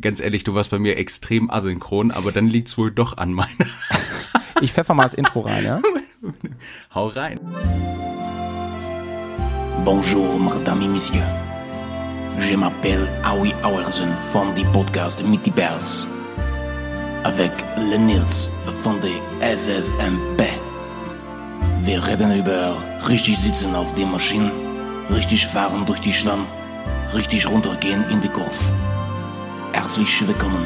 ganz ehrlich, du warst bei mir extrem asynchron, aber dann liegt's wohl doch an meiner. ich pfeffer mal das Intro rein, ja? Hau rein. Bonjour, mesdames et messieurs. Je m'appelle Howie Auersen von die Podcast Mitty Bells. Avec le Nils von der SSMP. Wir reden über richtig sitzen auf der Maschine, richtig fahren durch die Schlamm, richtig runtergehen in die Kurve. Herzlich willkommen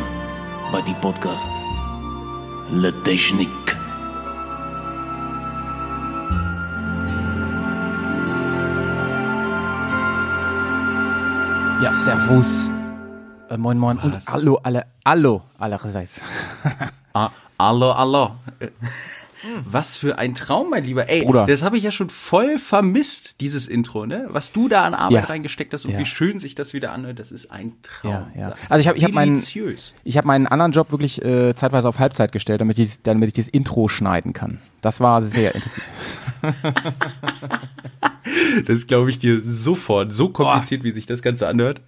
bei die Podcast Le Technique. Ja, servus. Äh, moin, moin. Und hallo, alle, hallo, allerseits. Ah, hallo, hallo. Was für ein Traum, mein Lieber. Ey, Bruder. das habe ich ja schon voll vermisst, dieses Intro, ne? Was du da an Arbeit Ja. reingesteckt hast und Ja. wie schön sich das wieder anhört, das ist ein Traum. Ja, Also ich habe ich hab meinen, ich hab meinen anderen Job wirklich äh, zeitweise auf Halbzeit gestellt, damit ich, damit ich das Intro schneiden kann. Das war sehr intensiv. Das glaube ich dir sofort. So kompliziert, wie sich das Ganze anhört.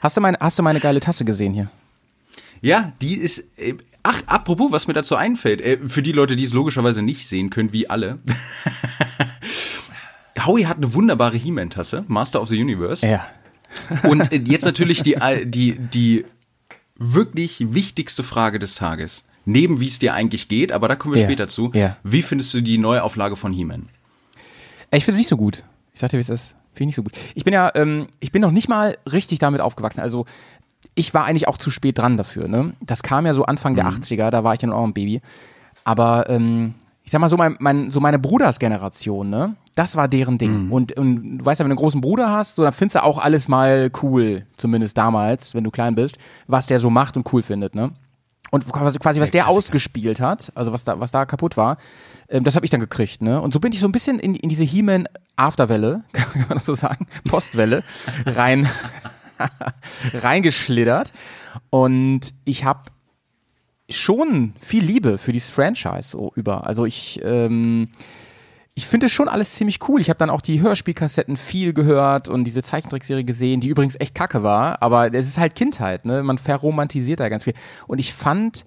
Hast du meine, hast du meine geile Tasse gesehen hier? Ja, die ist. Äh, ach, apropos, was mir dazu einfällt, äh, für die Leute, die es logischerweise nicht sehen können, wie alle. Howie hat eine wunderbare He-Man-Tasse, Master of the Universe. Ja. Und äh, jetzt natürlich die, die, die wirklich wichtigste Frage des Tages. Neben wie es dir eigentlich geht, aber da kommen wir Ja. später zu. Ja. Wie findest du die Neuauflage von He-Man? Ey, Ich finde es nicht so gut. Ich sag dir, wie es ist. Finde ich nicht so gut. Ich bin ja, ähm, ich bin noch nicht mal richtig damit aufgewachsen. Also ich war eigentlich auch zu spät dran dafür. Ne? Das kam ja so Anfang der 80er, da war ich ja noch ein Baby. Aber ähm, ich sag mal so, mein, mein, so meine Brudersgeneration, ne? Das war deren Ding. Und, und du weißt ja, wenn du einen großen Bruder hast, so dann findest du auch alles mal cool, zumindest damals, wenn du klein bist, was der so macht und cool findet, ne? Und quasi, was der ausgespielt hat, also was da, was da kaputt war, ähm, das habe ich dann gekriegt, ne? Und so bin ich so ein bisschen in, in diese He-Man Afterwelle, kann man das so sagen, Postwelle, rein, reingeschlittert. Und ich habe schon viel Liebe für dieses Franchise so über. Also ich, ähm, ich finde schon alles ziemlich cool. Ich habe dann auch die Hörspielkassetten viel gehört und diese Zeichentrickserie gesehen, die übrigens echt kacke war, aber es ist halt Kindheit, ne? Man verromantisiert da ganz viel. Und ich fand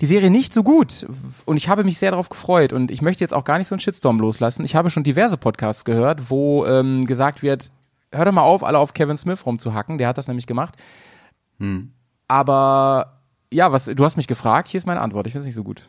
die Serie nicht so gut und ich habe mich sehr darauf gefreut und ich möchte jetzt auch gar nicht so einen Shitstorm loslassen. Ich habe schon diverse Podcasts gehört, wo ähm, gesagt wird, hör doch mal auf, alle auf Kevin Smith rumzuhacken, der hat das nämlich gemacht. Aber ja, was du hast mich gefragt, hier ist meine Antwort. Ich finde es nicht so gut.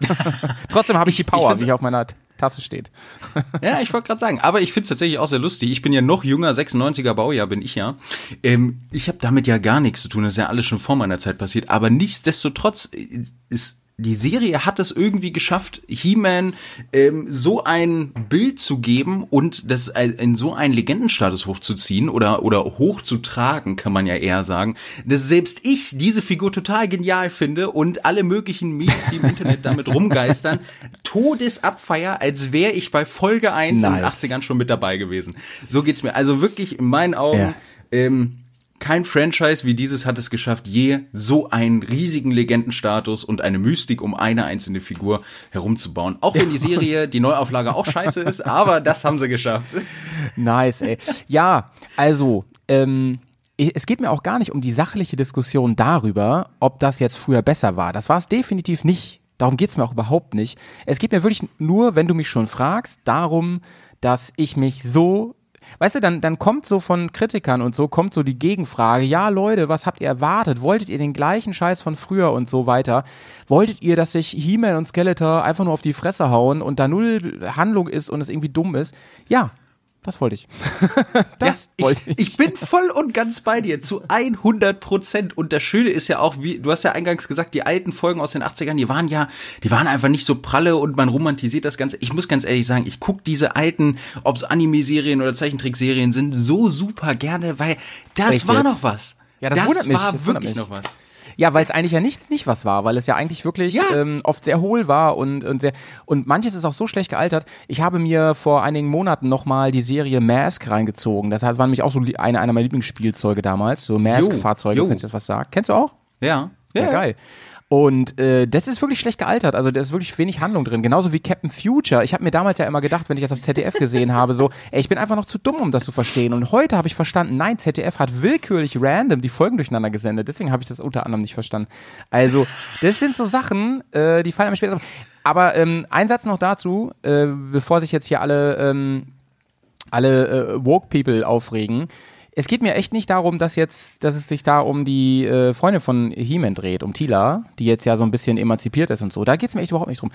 Trotzdem habe ich die Ich- ich Power, find's- wie auf meiner Tasse steht. Ja, ich wollte gerade sagen, aber ich finde es tatsächlich auch sehr lustig. Ich bin ja noch jünger, 96er Baujahr bin ich ja. Ähm, ich habe damit ja gar nichts zu tun, das ist ja alles schon vor meiner Zeit passiert. Aber nichtsdestotrotz äh, ist die Serie hat es irgendwie geschafft, He-Man ähm, so ein Bild zu geben und das in so einen Legendenstatus hochzuziehen oder oder hochzutragen, kann man ja eher sagen, dass selbst ich diese Figur total genial finde und alle möglichen Memes, die im Internet damit rumgeistern, Todesabfeier, als wäre ich bei Folge 1 in den Nice. 80ern schon mit dabei gewesen. So geht's mir. Also wirklich in meinen Augen Ja. ähm, kein Franchise wie dieses hat es geschafft, je so einen riesigen Legendenstatus und eine Mystik um eine einzelne Figur herumzubauen. Auch wenn die Serie, die Neuauflage auch scheiße ist, aber das haben sie geschafft. Nice, ey. Ja, also, ähm, es geht mir auch gar nicht um die sachliche Diskussion darüber, ob das jetzt früher besser war. Das war es definitiv nicht. Darum geht's mir auch überhaupt nicht. Es geht mir wirklich nur, wenn du mich schon fragst, darum, dass ich mich so Weißt du, dann, dann kommt so von Kritikern und so, kommt so die Gegenfrage, ja Leute, was habt ihr erwartet? Wolltet ihr den gleichen Scheiß von früher und so weiter? Wolltet ihr, dass sich He-Man und Skeletor einfach nur auf die Fresse hauen und da null Handlung ist und es irgendwie dumm ist? Ja, das wollte ich. das Ja, wollte ich, ich bin voll und ganz bei dir, zu 100 Prozent. Und das Schöne ist ja auch, wie, du hast ja eingangs gesagt, die alten Folgen aus den 80ern, die waren ja, die waren einfach nicht so pralle und man romantisiert das Ganze. Ich muss ganz ehrlich sagen, ich guck diese alten, ob es Anime-Serien oder Zeichentrickserien sind, so super gerne, weil das Echt war jetzt? noch was. Ja, das war das wundert wirklich noch was. Ja, weil es eigentlich ja nicht, nicht was war, weil es ja eigentlich wirklich Ja. ähm, oft sehr hohl war und, und sehr und manches ist auch so schlecht gealtert. Ich habe mir vor einigen Monaten nochmal die Serie Mask reingezogen. Das war nämlich auch so eine, einer meiner Lieblingsspielzeuge damals, so Mask-Fahrzeuge, wenn es das was sagt. Kennst du auch? Ja. Ja, Ja. geil. Und äh, das ist wirklich schlecht gealtert. Also da ist wirklich wenig Handlung drin. Genauso wie Captain Future. Ich habe mir damals ja immer gedacht, wenn ich das auf ZDF gesehen habe, so, ey, ich bin einfach noch zu dumm, um das zu verstehen. Und heute habe ich verstanden, nein, ZDF hat willkürlich random die Folgen durcheinander gesendet. Deswegen habe ich das unter anderem nicht verstanden. Also, das sind so Sachen, äh, die fallen einem später. Aber ähm, ein Satz noch dazu, äh, bevor sich jetzt hier alle ähm, alle äh, woke People aufregen. Es geht mir echt nicht darum, dass jetzt, dass es sich da um die äh, Freundin von He-Man dreht, um Tila, die jetzt ja so ein bisschen emanzipiert ist und so. Da geht's mir echt überhaupt nicht drum.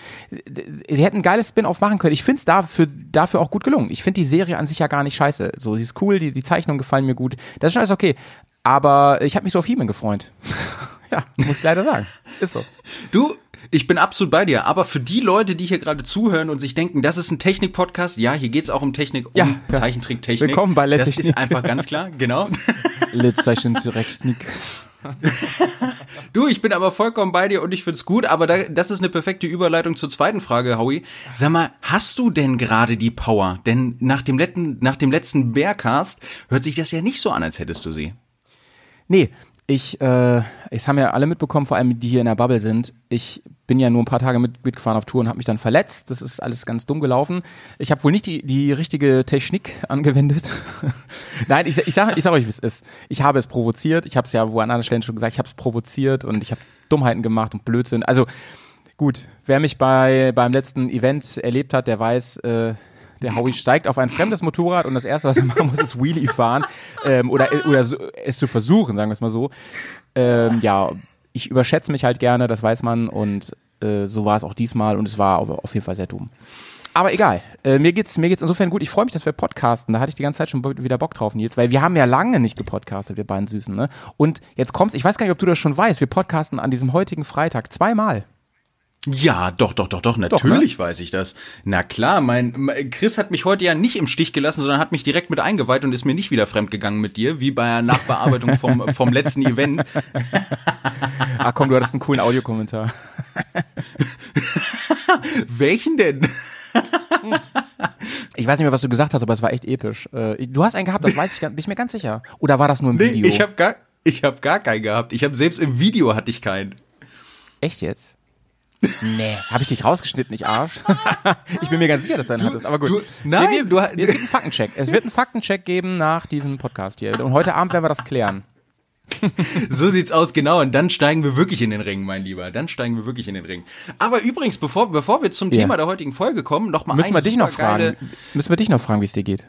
Sie hätten ein geiles Spin-off machen können. Ich finde es dafür, dafür auch gut gelungen. Ich finde die Serie an sich ja gar nicht scheiße. So, sie ist cool, die, die Zeichnungen gefallen mir gut. Das ist schon alles okay. Aber ich habe mich so auf He-Man gefreut. ja, muss ich leider sagen. Ist so. Du, ich bin absolut bei dir, aber für die Leute, die hier gerade zuhören und sich denken, das ist ein Technik-Podcast, ja, hier geht's auch um Technik, um Ja, ja. Zeichentricktechnik. Willkommen bei Das Letechnik. ist einfach ganz klar, genau. Litzeichentechnik. Du, ich bin aber vollkommen bei dir und ich find's gut, aber da, das ist eine perfekte Überleitung zur zweiten Frage, Howie. Sag mal, hast du denn gerade die Power? Denn nach dem letzten, nach dem letzten Bearcast hört sich das ja nicht so an, als hättest du sie. Nee, ich, äh, es haben ja alle mitbekommen, vor allem die hier in der Bubble sind. Ich bin ja nur ein paar Tage mit, mitgefahren auf Tour und habe mich dann verletzt. Das ist alles ganz dumm gelaufen. Ich habe wohl nicht die, die richtige Technik angewendet. Nein, ich, ich sage ich sag euch, wie es ist. Ich habe es provoziert. Ich habe es ja wo an anderen Stellen schon gesagt. Ich habe es provoziert und ich habe Dummheiten gemacht und Blödsinn. Also gut, wer mich bei beim letzten Event erlebt hat, der weiß, äh, der Howie steigt auf ein fremdes Motorrad und das erste, was er machen muss, ist Wheelie fahren ähm, oder oder so, es zu versuchen, sagen wir es mal so. Ähm, ja, ich überschätze mich halt gerne, das weiß man und äh, so war es auch diesmal und es war auf jeden Fall sehr dumm. Aber egal, äh, mir geht's mir geht's insofern gut. Ich freue mich, dass wir podcasten. Da hatte ich die ganze Zeit schon wieder Bock drauf, Nils, weil wir haben ja lange nicht gepodcastet, wir beiden Süßen, ne? Und jetzt kommt's, ich weiß gar nicht, ob du das schon weißt, wir podcasten an diesem heutigen Freitag zweimal. Ja, doch, doch, doch, doch, natürlich weiß ich das. Na klar, mein, Chris hat mich heute ja nicht im Stich gelassen, sondern hat mich direkt mit eingeweiht und ist mir nicht wieder fremdgegangen mit dir, wie bei der Nachbearbeitung vom, vom letzten Event. Ach komm, du hattest einen coolen Audiokommentar. Welchen denn? Ich weiß nicht mehr, was du gesagt hast, aber es war echt episch. Äh, du hast einen gehabt, das weiß ich, bin ich mir ganz sicher. Oder war das nur im Nee, Video? ich habe gar, ich hab gar keinen gehabt. Ich habe selbst im Video hatte ich keinen. Echt jetzt? Nee, habe ich dich rausgeschnitten, ich Arsch? ich bin mir ganz sicher, dass du einen hattest. Aber gut. du- nein, wir, wir, du es gibt einen Faktencheck. Es wird einen Faktencheck geben nach diesem Podcast hier. Und heute Abend werden wir das klären. So sieht's aus, genau. Und dann steigen wir wirklich in den Ring, mein Lieber. Dann steigen wir wirklich in den Ring. Aber übrigens, bevor, bevor wir zum Ja. Thema der heutigen Folge kommen, noch mal Müssen wir dich noch fragen? Müssen wir dich noch fragen, wie es dir geht?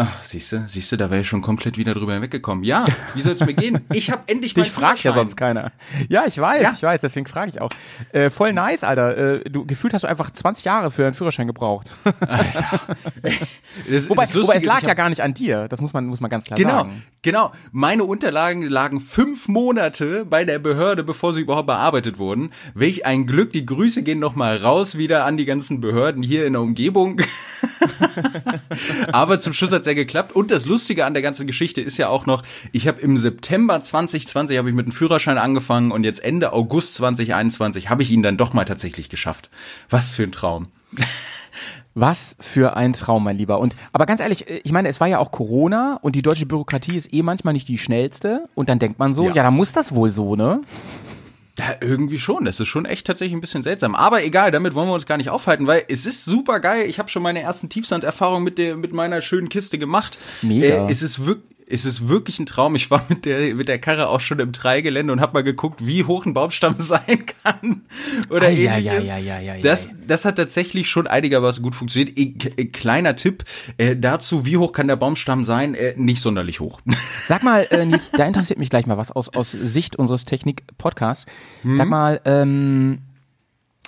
Ach, siehst du, siehst du, da wäre ich schon komplett wieder drüber hinweggekommen. Ja, wie soll's mir gehen? Ich habe endlich Dich fragt ja Führerschein. sonst keiner. Ja, ich weiß, Ja. ich weiß, deswegen frage ich auch. Äh, voll nice, Alter. Äh, du gefühlt hast du einfach 20 Jahre für einen Führerschein gebraucht. Das, wobei, das wobei es lag ja gar nicht an dir. Das muss man, muss man ganz klar Genau, sagen. genau. Meine Unterlagen lagen fünf Monate bei der Behörde, bevor sie überhaupt bearbeitet wurden. Welch ein Glück. Die Grüße gehen noch mal raus wieder an die ganzen Behörden hier in der Umgebung. Aber zum Schluss hat's ja geklappt. Und das Lustige an der ganzen Geschichte ist ja auch noch, ich habe im September 2020 habe ich mit dem Führerschein angefangen und jetzt Ende August 2021 habe ich ihn dann doch mal tatsächlich geschafft. Was für ein Traum. Was für ein Traum, mein Lieber. Und aber ganz ehrlich, äh, ich meine, es war ja auch Corona und die deutsche Bürokratie ist eh manchmal nicht die schnellste. Und dann denkt man so, ja, Ja. dann muss das wohl so, ne? Ja, irgendwie schon. Das ist schon echt tatsächlich ein bisschen seltsam. Aber egal, damit wollen wir uns gar nicht aufhalten, weil es ist super geil. Ich habe schon meine ersten Tiefsanderfahrungen mit der mit meiner schönen Kiste gemacht. Mega. Äh, es ist wirklich es ist wirklich ein Traum. Ich war mit der mit der Karre auch schon im Dreigelände und habe mal geguckt, wie hoch ein Baumstamm sein kann oder ei, ähnliches. ei, ei, ei, ei, das das hat tatsächlich schon einigermaßen gut funktioniert. Äh, kleiner Tipp äh, dazu, wie hoch kann der Baumstamm sein? Äh, nicht sonderlich hoch. Sag mal, äh, Nils, da interessiert mich gleich mal was aus, aus Sicht unseres Technik-Podcasts. Sag mal, ähm,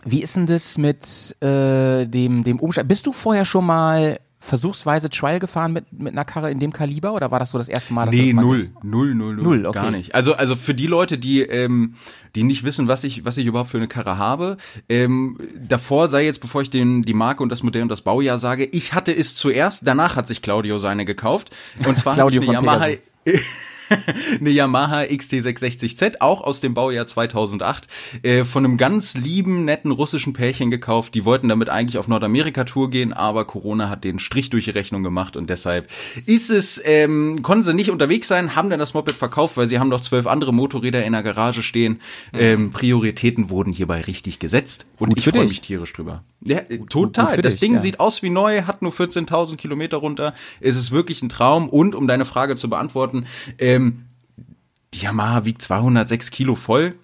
wie ist denn das mit äh, dem, dem Umstand? Bist du vorher schon mal versuchsweise Trial gefahren mit, mit einer Karre in dem Kaliber oder war das so das erste Mal? Dass Nee, das null, null, null, null, Null, okay. gar nicht. Also, also für die Leute, die, ähm, die nicht wissen, was ich, was ich überhaupt für eine Karre habe, ähm, davor sei jetzt, bevor ich den, die Marke und das Modell und das Baujahr sage, ich hatte es zuerst, danach hat sich Claudio seine gekauft. Und zwar habe ich Claudio eine Yamaha, eine Yamaha XT660Z, auch aus dem Baujahr 2008, äh, von einem ganz lieben, netten russischen Pärchen gekauft. Die wollten damit eigentlich auf Nordamerika-Tour gehen, aber Corona hat den Strich durch die Rechnung gemacht und deshalb ist es, ähm, konnten sie nicht unterwegs sein, haben dann das Moped verkauft, weil sie haben noch zwölf andere Motorräder in der Garage stehen. Mhm. Ähm, Prioritäten wurden hierbei richtig gesetzt und gut ich freue mich tierisch drüber. Ja, total. Gut das dich, Ding ja. sieht aus wie neu, hat nur 14.000 Kilometer runter. Es ist wirklich ein Traum und um deine Frage zu beantworten, ähm, die Yamaha wiegt 206 Kilo voll.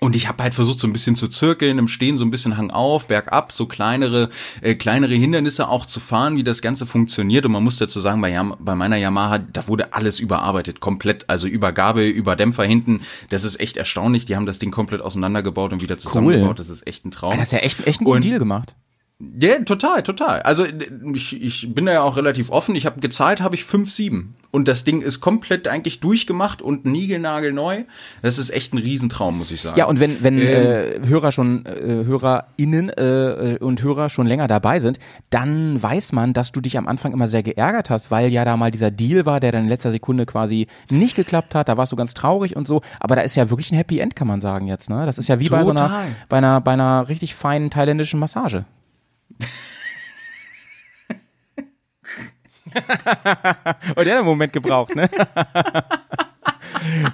Und ich habe halt versucht, so ein bisschen zu zirkeln, im Stehen so ein bisschen Hang auf, bergab, so kleinere, äh, kleinere Hindernisse auch zu fahren, wie das Ganze funktioniert. Und man muss dazu sagen, bei, Yam bei meiner Yamaha, da wurde alles überarbeitet, komplett, also Übergabe, Überdämpfer hinten. Das ist echt erstaunlich. Die haben das Ding komplett auseinandergebaut und wieder zusammengebaut. Cool. Das ist echt ein Traum. Das ist ja echt, echt ein guter Deal gemacht. Ja, total, total. Also ich, ich bin da ja auch relativ offen. Ich habe gezahlt, habe ich 5,7. Und das Ding ist komplett eigentlich durchgemacht und niegelnagelneu. Das ist echt ein Riesentraum, muss ich sagen. Ja, und wenn, wenn ähm, äh, Hörer schon, äh, HörerInnen äh, und Hörer schon länger dabei sind, dann weiß man, dass du dich am Anfang immer sehr geärgert hast, weil ja da mal dieser Deal war, der dann in letzter Sekunde quasi nicht geklappt hat. Da warst du ganz traurig und so. Aber da ist ja wirklich ein Happy End, kann man sagen jetzt. Ne? Das ist ja wie total. bei so einer, bei einer, bei einer richtig feinen thailändischen Massage. Und der hat einen Moment gebraucht, ne?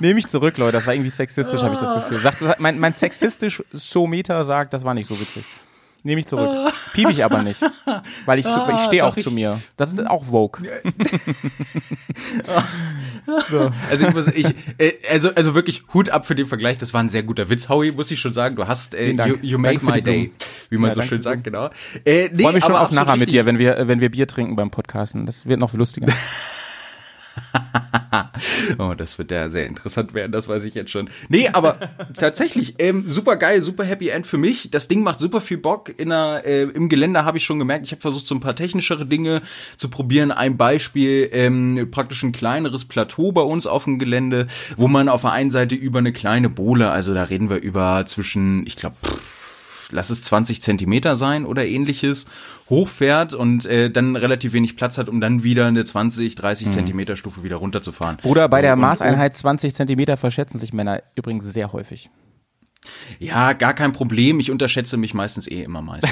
Nehme ich zurück, Leute. Das war irgendwie sexistisch, habe ich das Gefühl. Sagt, mein, mein sexistisch Someter sagt, das war nicht so witzig. Nehme ich zurück. Piep ich aber nicht. Weil ich, ah, ich stehe auch ich, zu mir. Das ist auch Vogue. so. Also ich muss, ich, äh, also, also wirklich Hut ab für den Vergleich. Das war ein sehr guter Witz, Howie, muss ich schon sagen. Du hast, äh, you, you make my day. Wie man ja, so schön sagt, genau. Äh, nee, Freue mich schon auf nachher mit dir, wenn wir, wenn wir Bier trinken beim Podcasten. Das wird noch lustiger. oh, das wird ja sehr interessant werden, das weiß ich jetzt schon. Nee, aber tatsächlich, ähm, super geil, super Happy End für mich. Das Ding macht super viel Bock. In einer, äh, Im Gelände habe ich schon gemerkt, ich habe versucht, so ein paar technischere Dinge zu probieren. Ein Beispiel, ähm, praktisch ein kleineres Plateau bei uns auf dem Gelände, wo man auf der einen Seite über eine kleine Bohle, also da reden wir über zwischen, ich glaube, lass es 20 Zentimeter sein oder ähnliches, hochfährt und äh, dann relativ wenig Platz hat, um dann wieder eine 20, 30 mhm. Zentimeter Stufe wieder runterzufahren. Bruder, bei der und, Maßeinheit 20 Zentimeter verschätzen sich Männer übrigens sehr häufig. Ja, gar kein Problem. Ich unterschätze mich meistens eh immer meist.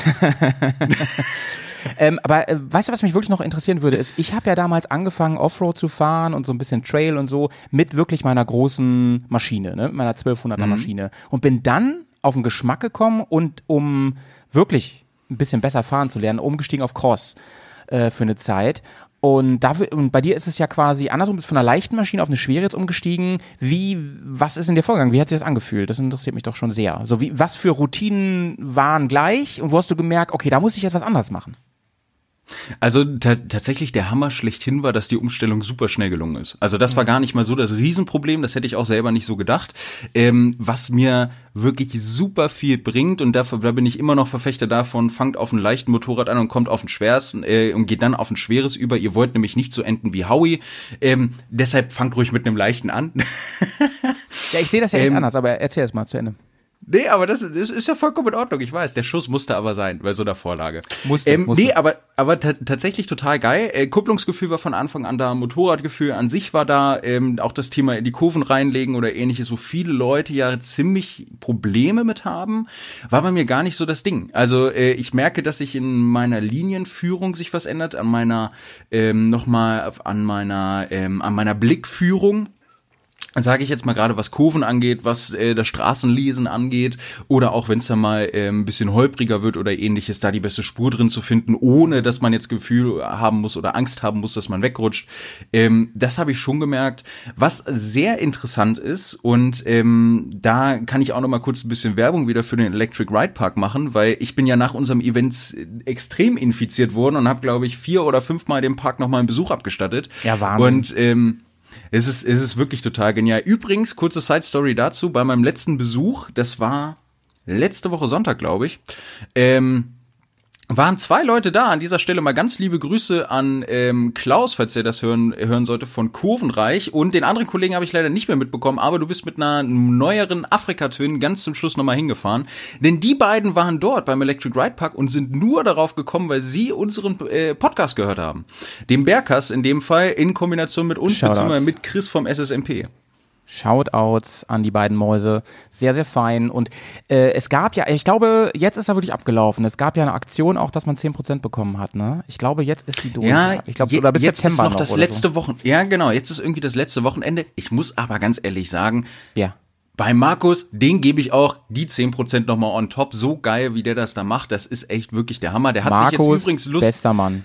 ähm, aber äh, weißt du, was mich wirklich noch interessieren würde, ist, ich habe ja damals angefangen, Offroad zu fahren und so ein bisschen Trail und so mit wirklich meiner großen Maschine, ne, meiner 1200er mhm. Maschine und bin dann auf den Geschmack gekommen und um wirklich ein bisschen besser fahren zu lernen, umgestiegen auf Cross äh, für eine Zeit. Und, dafür, und bei dir ist es ja quasi andersrum, bist von einer leichten Maschine auf eine schwere jetzt umgestiegen. Wie, was ist in dir vorgegangen? Wie hat sich das angefühlt? Das interessiert mich doch schon sehr. So wie, was für Routinen waren gleich und wo hast du gemerkt, okay, da muss ich jetzt was anderes machen? Also tatsächlich der Hammer schlechthin war, dass die Umstellung super schnell gelungen ist. Also das war mhm. gar nicht mal so das Riesenproblem, das hätte ich auch selber nicht so gedacht. Ähm, was mir wirklich super viel bringt und dafür, da bin ich immer noch Verfechter davon, fangt auf einen leichten Motorrad an und kommt auf ein schweres äh, und geht dann auf ein schweres über. Ihr wollt nämlich nicht so enden wie Howie. Ähm, deshalb fangt ruhig mit einem leichten an. ja, ich sehe das ja ähm, anders, aber erzähl es mal zu Ende. Nee, aber das, das ist ja vollkommen in Ordnung. Ich weiß, der Schuss musste aber sein bei so einer Vorlage. Musste, ähm, musste. Nee, aber, aber tatsächlich total geil. Äh, Kupplungsgefühl war von Anfang an da, Motorradgefühl an sich war da, ähm, auch das Thema in die Kurven reinlegen oder ähnliches, wo viele Leute ja ziemlich Probleme mit haben, war bei mir gar nicht so das Ding. Also äh, ich merke, dass sich in meiner Linienführung sich was ändert, an meiner, ähm, nochmal, an meiner, ähm, an meiner Blickführung sage ich jetzt mal gerade, was Kurven angeht, was äh, das Straßenlesen angeht oder auch wenn es dann mal äh, ein bisschen holpriger wird oder ähnliches, da die beste Spur drin zu finden, ohne dass man jetzt Gefühl haben muss oder Angst haben muss, dass man wegrutscht. Ähm, das habe ich schon gemerkt. Was sehr interessant ist und ähm, da kann ich auch noch mal kurz ein bisschen Werbung wieder für den Electric Ride Park machen, weil ich bin ja nach unserem Event extrem infiziert worden und habe glaube ich vier oder fünfmal dem Park noch mal einen Besuch abgestattet. Ja, Wahnsinn. Und ähm, es ist, es ist wirklich total genial. Übrigens, kurze Side Story dazu, bei meinem letzten Besuch, das war letzte Woche Sonntag, glaube ich, ähm, waren zwei Leute da. An dieser Stelle mal ganz liebe Grüße an ähm, Klaus, falls er das hören, hören sollte, von Kurvenreich. Und den anderen Kollegen habe ich leider nicht mehr mitbekommen, aber du bist mit einer neueren Afrika-Twin ganz zum Schluss nochmal hingefahren. Denn die beiden waren dort beim Electric Ride Park und sind nur darauf gekommen, weil sie unseren äh, Podcast gehört haben. Dem Berkas in dem Fall in Kombination mit uns, Shoutouts. beziehungsweise mit Chris vom SSMP. Shoutouts an die beiden Mäuse. Sehr, sehr fein. Und äh, es gab ja, ich glaube, jetzt ist er wirklich abgelaufen. Es gab ja eine Aktion auch, dass man 10% bekommen hat, ne? Ich glaube, jetzt ist die durch. Ja, ich glaube, oder bis jetzt September ist noch das oder letzte So. Wochen. Ja, genau, jetzt ist irgendwie das letzte Wochenende. Ich muss aber ganz ehrlich sagen, Ja. bei Markus, den gebe ich auch die 10% nochmal on top. So geil, wie der das da macht, das ist echt wirklich der Hammer. Der hat sich Markus, jetzt übrigens Lust, bester Mann.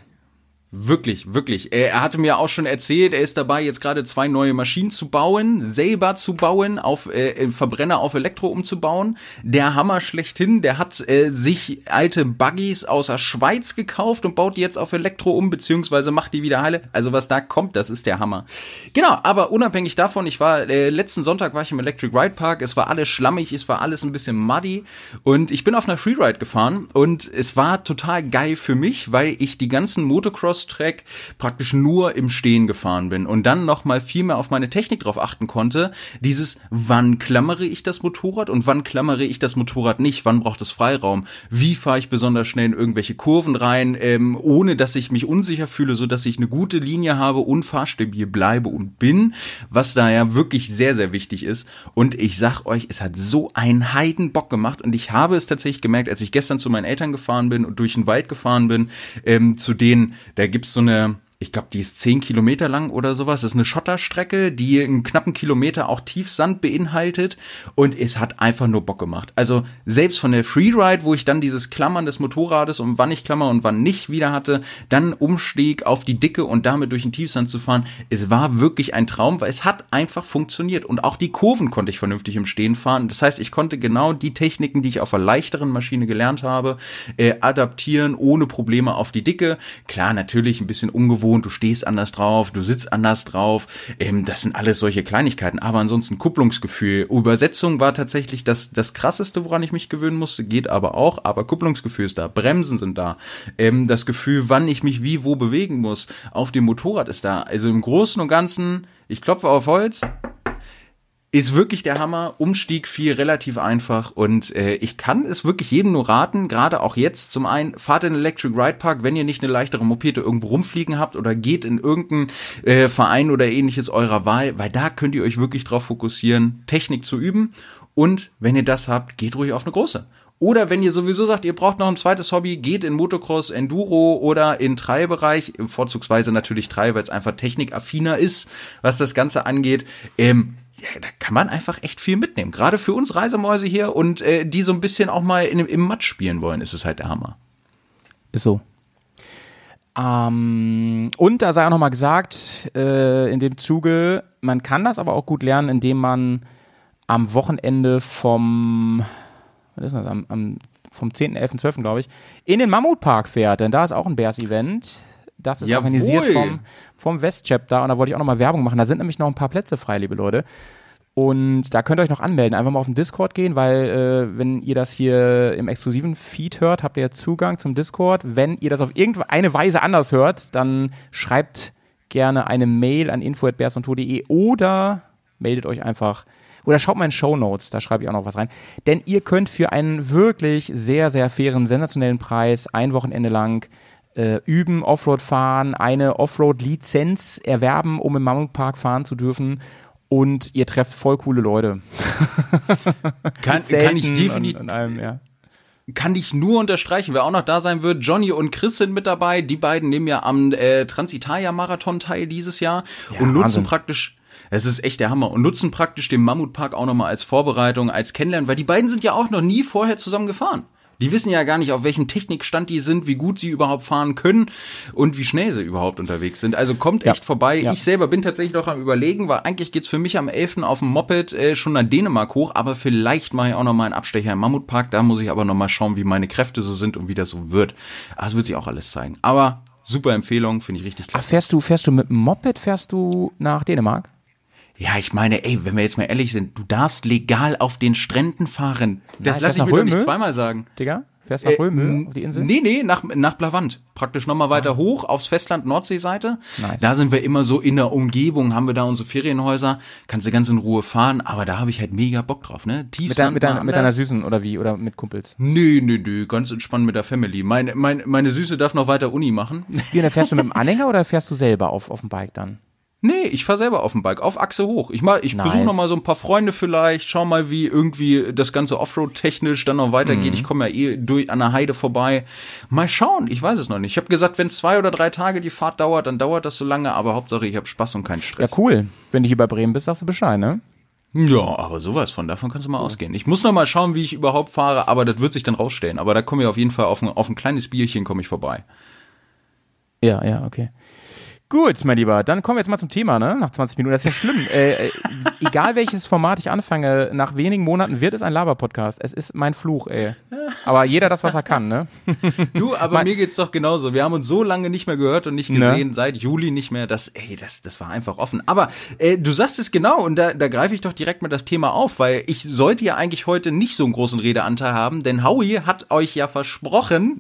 Wirklich, wirklich. Er, hatte mir auch schon erzählt, er ist dabei, jetzt gerade zwei neue Maschinen zu bauen, selber zu bauen, auf äh, Verbrenner auf Elektro umzubauen. Der Hammer schlechthin, der hat äh, sich alte Buggies aus der Schweiz gekauft und baut die jetzt auf Elektro um, beziehungsweise macht die wieder heile. Also was da kommt, das ist der Hammer. Genau, aber unabhängig davon, ich war, äh, letzten Sonntag war ich im Electric Ride Park, es war alles schlammig, es war alles ein bisschen muddy und ich bin auf einer Freeride gefahren und es war total geil für mich, weil ich die ganzen Motocross-Track praktisch nur im Stehen gefahren bin und dann nochmal viel mehr auf meine Technik drauf achten konnte. Dieses, wann klammere ich das Motorrad und wann klammere ich das Motorrad nicht, wann braucht es Freiraum, wie fahre ich besonders schnell in irgendwelche Kurven rein, ähm, ohne dass ich mich unsicher fühle, so ich eine gute Linie habe und fahrstabil bleibe und bin, was da ja wirklich sehr, sehr wichtig ist. Und ich sag euch, es hat so einen Heidenbock gemacht und ich habe es tatsächlich gemerkt, als ich gestern zu meinen Eltern gefahren bin und durch den Wald gefahren bin, ähm, zu denen, da gibt's so eine, ich glaube, die ist zehn Kilometer lang oder sowas. Das ist eine Schotterstrecke, die einen knappen Kilometer auch Tiefsand beinhaltet. Und es hat einfach nur Bock gemacht. Also selbst von der Freeride, wo ich dann dieses Klammern des Motorrades und wann ich klammer und wann nicht wieder hatte, dann Umstieg auf die Dicke und damit durch den Tiefsand zu fahren. Es war wirklich ein Traum, weil es hat einfach funktioniert. Und auch die Kurven konnte ich vernünftig im Stehen fahren. Das heißt, ich konnte genau die Techniken, die ich auf einer leichteren Maschine gelernt habe, äh, adaptieren ohne Probleme auf die Dicke. Klar, natürlich ein bisschen ungewohnt, du stehst anders drauf, du sitzt anders drauf. Ähm, das sind alles solche Kleinigkeiten. Aber ansonsten Kupplungsgefühl. Übersetzung war tatsächlich das, das krasseste, woran ich mich gewöhnen musste, geht aber auch. Aber Kupplungsgefühl ist da, Bremsen sind da. Ähm, das Gefühl, wann ich mich wie wo bewegen muss, auf dem Motorrad ist da. Also im Großen und Ganzen, ich klopfe auf Holz, ist wirklich der Hammer. Umstieg viel relativ einfach und äh, ich kann es wirklich jedem nur raten, gerade auch jetzt zum einen, fahrt in Electric Ride Park, wenn ihr nicht eine leichtere Mopete irgendwo rumfliegen habt oder geht in irgendeinen äh, Verein oder ähnliches eurer Wahl, weil da könnt ihr euch wirklich drauf fokussieren, Technik zu üben und wenn ihr das habt, geht ruhig auf eine große. Oder wenn ihr sowieso sagt, ihr braucht noch ein zweites Hobby, geht in Motocross, Enduro oder in Treibereich, vorzugsweise natürlich Trei, weil es einfach technikaffiner ist, was das Ganze angeht. Ähm, ja, da kann man einfach echt viel mitnehmen. Gerade für uns Reisemäuse hier und äh, die so ein bisschen auch mal in, im Matsch spielen wollen, ist es halt der Hammer. Ist so. Ähm, und da sei auch nochmal gesagt, äh, in dem Zuge, man kann das aber auch gut lernen, indem man am Wochenende vom, was ist das, am, am, vom 10., 11., 12., glaube ich, in den Mammutpark fährt, denn da ist auch ein Bears-Event. Das ist Jawohl. organisiert vom, vom Westchapter und da wollte ich auch nochmal Werbung machen. Da sind nämlich noch ein paar Plätze frei, liebe Leute. Und da könnt ihr euch noch anmelden. Einfach mal auf den Discord gehen, weil äh, wenn ihr das hier im exklusiven Feed hört, habt ihr ja Zugang zum Discord. Wenn ihr das auf irgendeine Weise anders hört, dann schreibt gerne eine Mail an info.bersundtour.de oder meldet euch einfach oder schaut mal in Show Notes, da schreibe ich auch noch was rein. Denn ihr könnt für einen wirklich sehr, sehr fairen, sensationellen Preis ein Wochenende lang äh, üben, Offroad fahren, eine Offroad-Lizenz erwerben, um im Mammutpark fahren zu dürfen. Und ihr trefft voll coole Leute. Kann, kann ich definitiv, ja. kann ich nur unterstreichen. Wer auch noch da sein wird, Johnny und Chris sind mit dabei. Die beiden nehmen ja am äh, Transitalia-Marathon teil dieses Jahr Ja, und nutzen Wahnsinn. praktisch es ist echt der Hammer und nutzen praktisch den Mammutpark auch nochmal als Vorbereitung, als Kennenlernen, weil die beiden sind ja auch noch nie vorher zusammen gefahren. Die wissen ja gar nicht, auf welchem Technikstand die sind, wie gut sie überhaupt fahren können und wie schnell sie überhaupt unterwegs sind. Also kommt Ja. echt vorbei. Ja. Ich selber bin tatsächlich noch am überlegen, weil eigentlich geht's für mich am 11. auf dem Moped äh, schon nach Dänemark hoch, aber vielleicht mache ich auch noch mal einen Abstecher im Mammutpark. Da muss ich aber noch mal schauen, wie meine Kräfte so sind und wie das so wird. Aber es wird sich auch alles zeigen. Aber super Empfehlung, finde ich richtig Ach, klasse. fährst du, fährst du mit dem Moped, fährst du nach Dänemark? Ja, ich meine, ey, wenn wir jetzt mal ehrlich sind, du darfst legal auf den Stränden fahren. Das ich lass weiß ich mir doch nicht Röme. zweimal sagen. Digga? Fährst nach Äh, Römö, auf die Insel? Nee, nee, nach, nach Blavant. Praktisch nochmal weiter hoch aufs Festland Nordseeseite. Nice. Da sind wir immer so in der Umgebung, haben wir da unsere Ferienhäuser, kannst du ganz in Ruhe fahren, aber da habe ich halt mega Bock drauf, ne? Tief Mit, dein, mit, dein, mit deiner Süßen oder wie? Oder mit Kumpels? Nee, nee, nee, ganz entspannt mit der Family. Meine, meine, meine Süße darf noch weiter Uni machen. Wie, und dann fährst du mit dem Anhänger oder fährst du selber auf, auf dem Bike dann? Nee, ich fahr selber auf dem Bike, auf Achse hoch. Ich mal, ich Nice. besuche noch mal so ein paar Freunde vielleicht, schau mal, wie irgendwie das ganze Offroad technisch dann noch weitergeht. Mhm. Ich komme ja eh durch an der Heide vorbei. Mal schauen, ich weiß es noch nicht. Ich habe gesagt, wenn zwei oder drei Tage die Fahrt dauert, dann dauert das so lange, aber Hauptsache ich habe Spaß und keinen Ja, Stress. cool. Wenn du hier bei Bremen bist, sagst du Bescheid, ne? Ja, aber sowas von, davon kannst du mal ausgehen. Ich muss noch mal schauen, wie ich überhaupt fahre, aber das wird sich dann rausstellen. Aber da komme ich auf jeden Fall auf ein, auf ein kleines Bierchen komme ich vorbei. Ja, ja, okay. Gut, mein Lieber, dann kommen wir jetzt mal zum Thema, ne? Nach 20 Minuten. Das ist ja schlimm. äh, äh, egal welches Format ich anfange, nach wenigen Monaten wird es ein Laber-Podcast. Es ist mein Fluch, ey. Aber jeder das, was er kann, ne? Du, aber mir geht's doch genauso. Wir haben uns so lange nicht mehr gehört und nicht Ne? gesehen, seit Juli nicht mehr. Das, ey, das, das war einfach offen. Aber äh, du sagst es genau und da, da greife ich doch direkt mal das Thema auf, weil ich sollte ja eigentlich heute nicht so einen großen Redeanteil haben, denn Howie hat euch ja versprochen,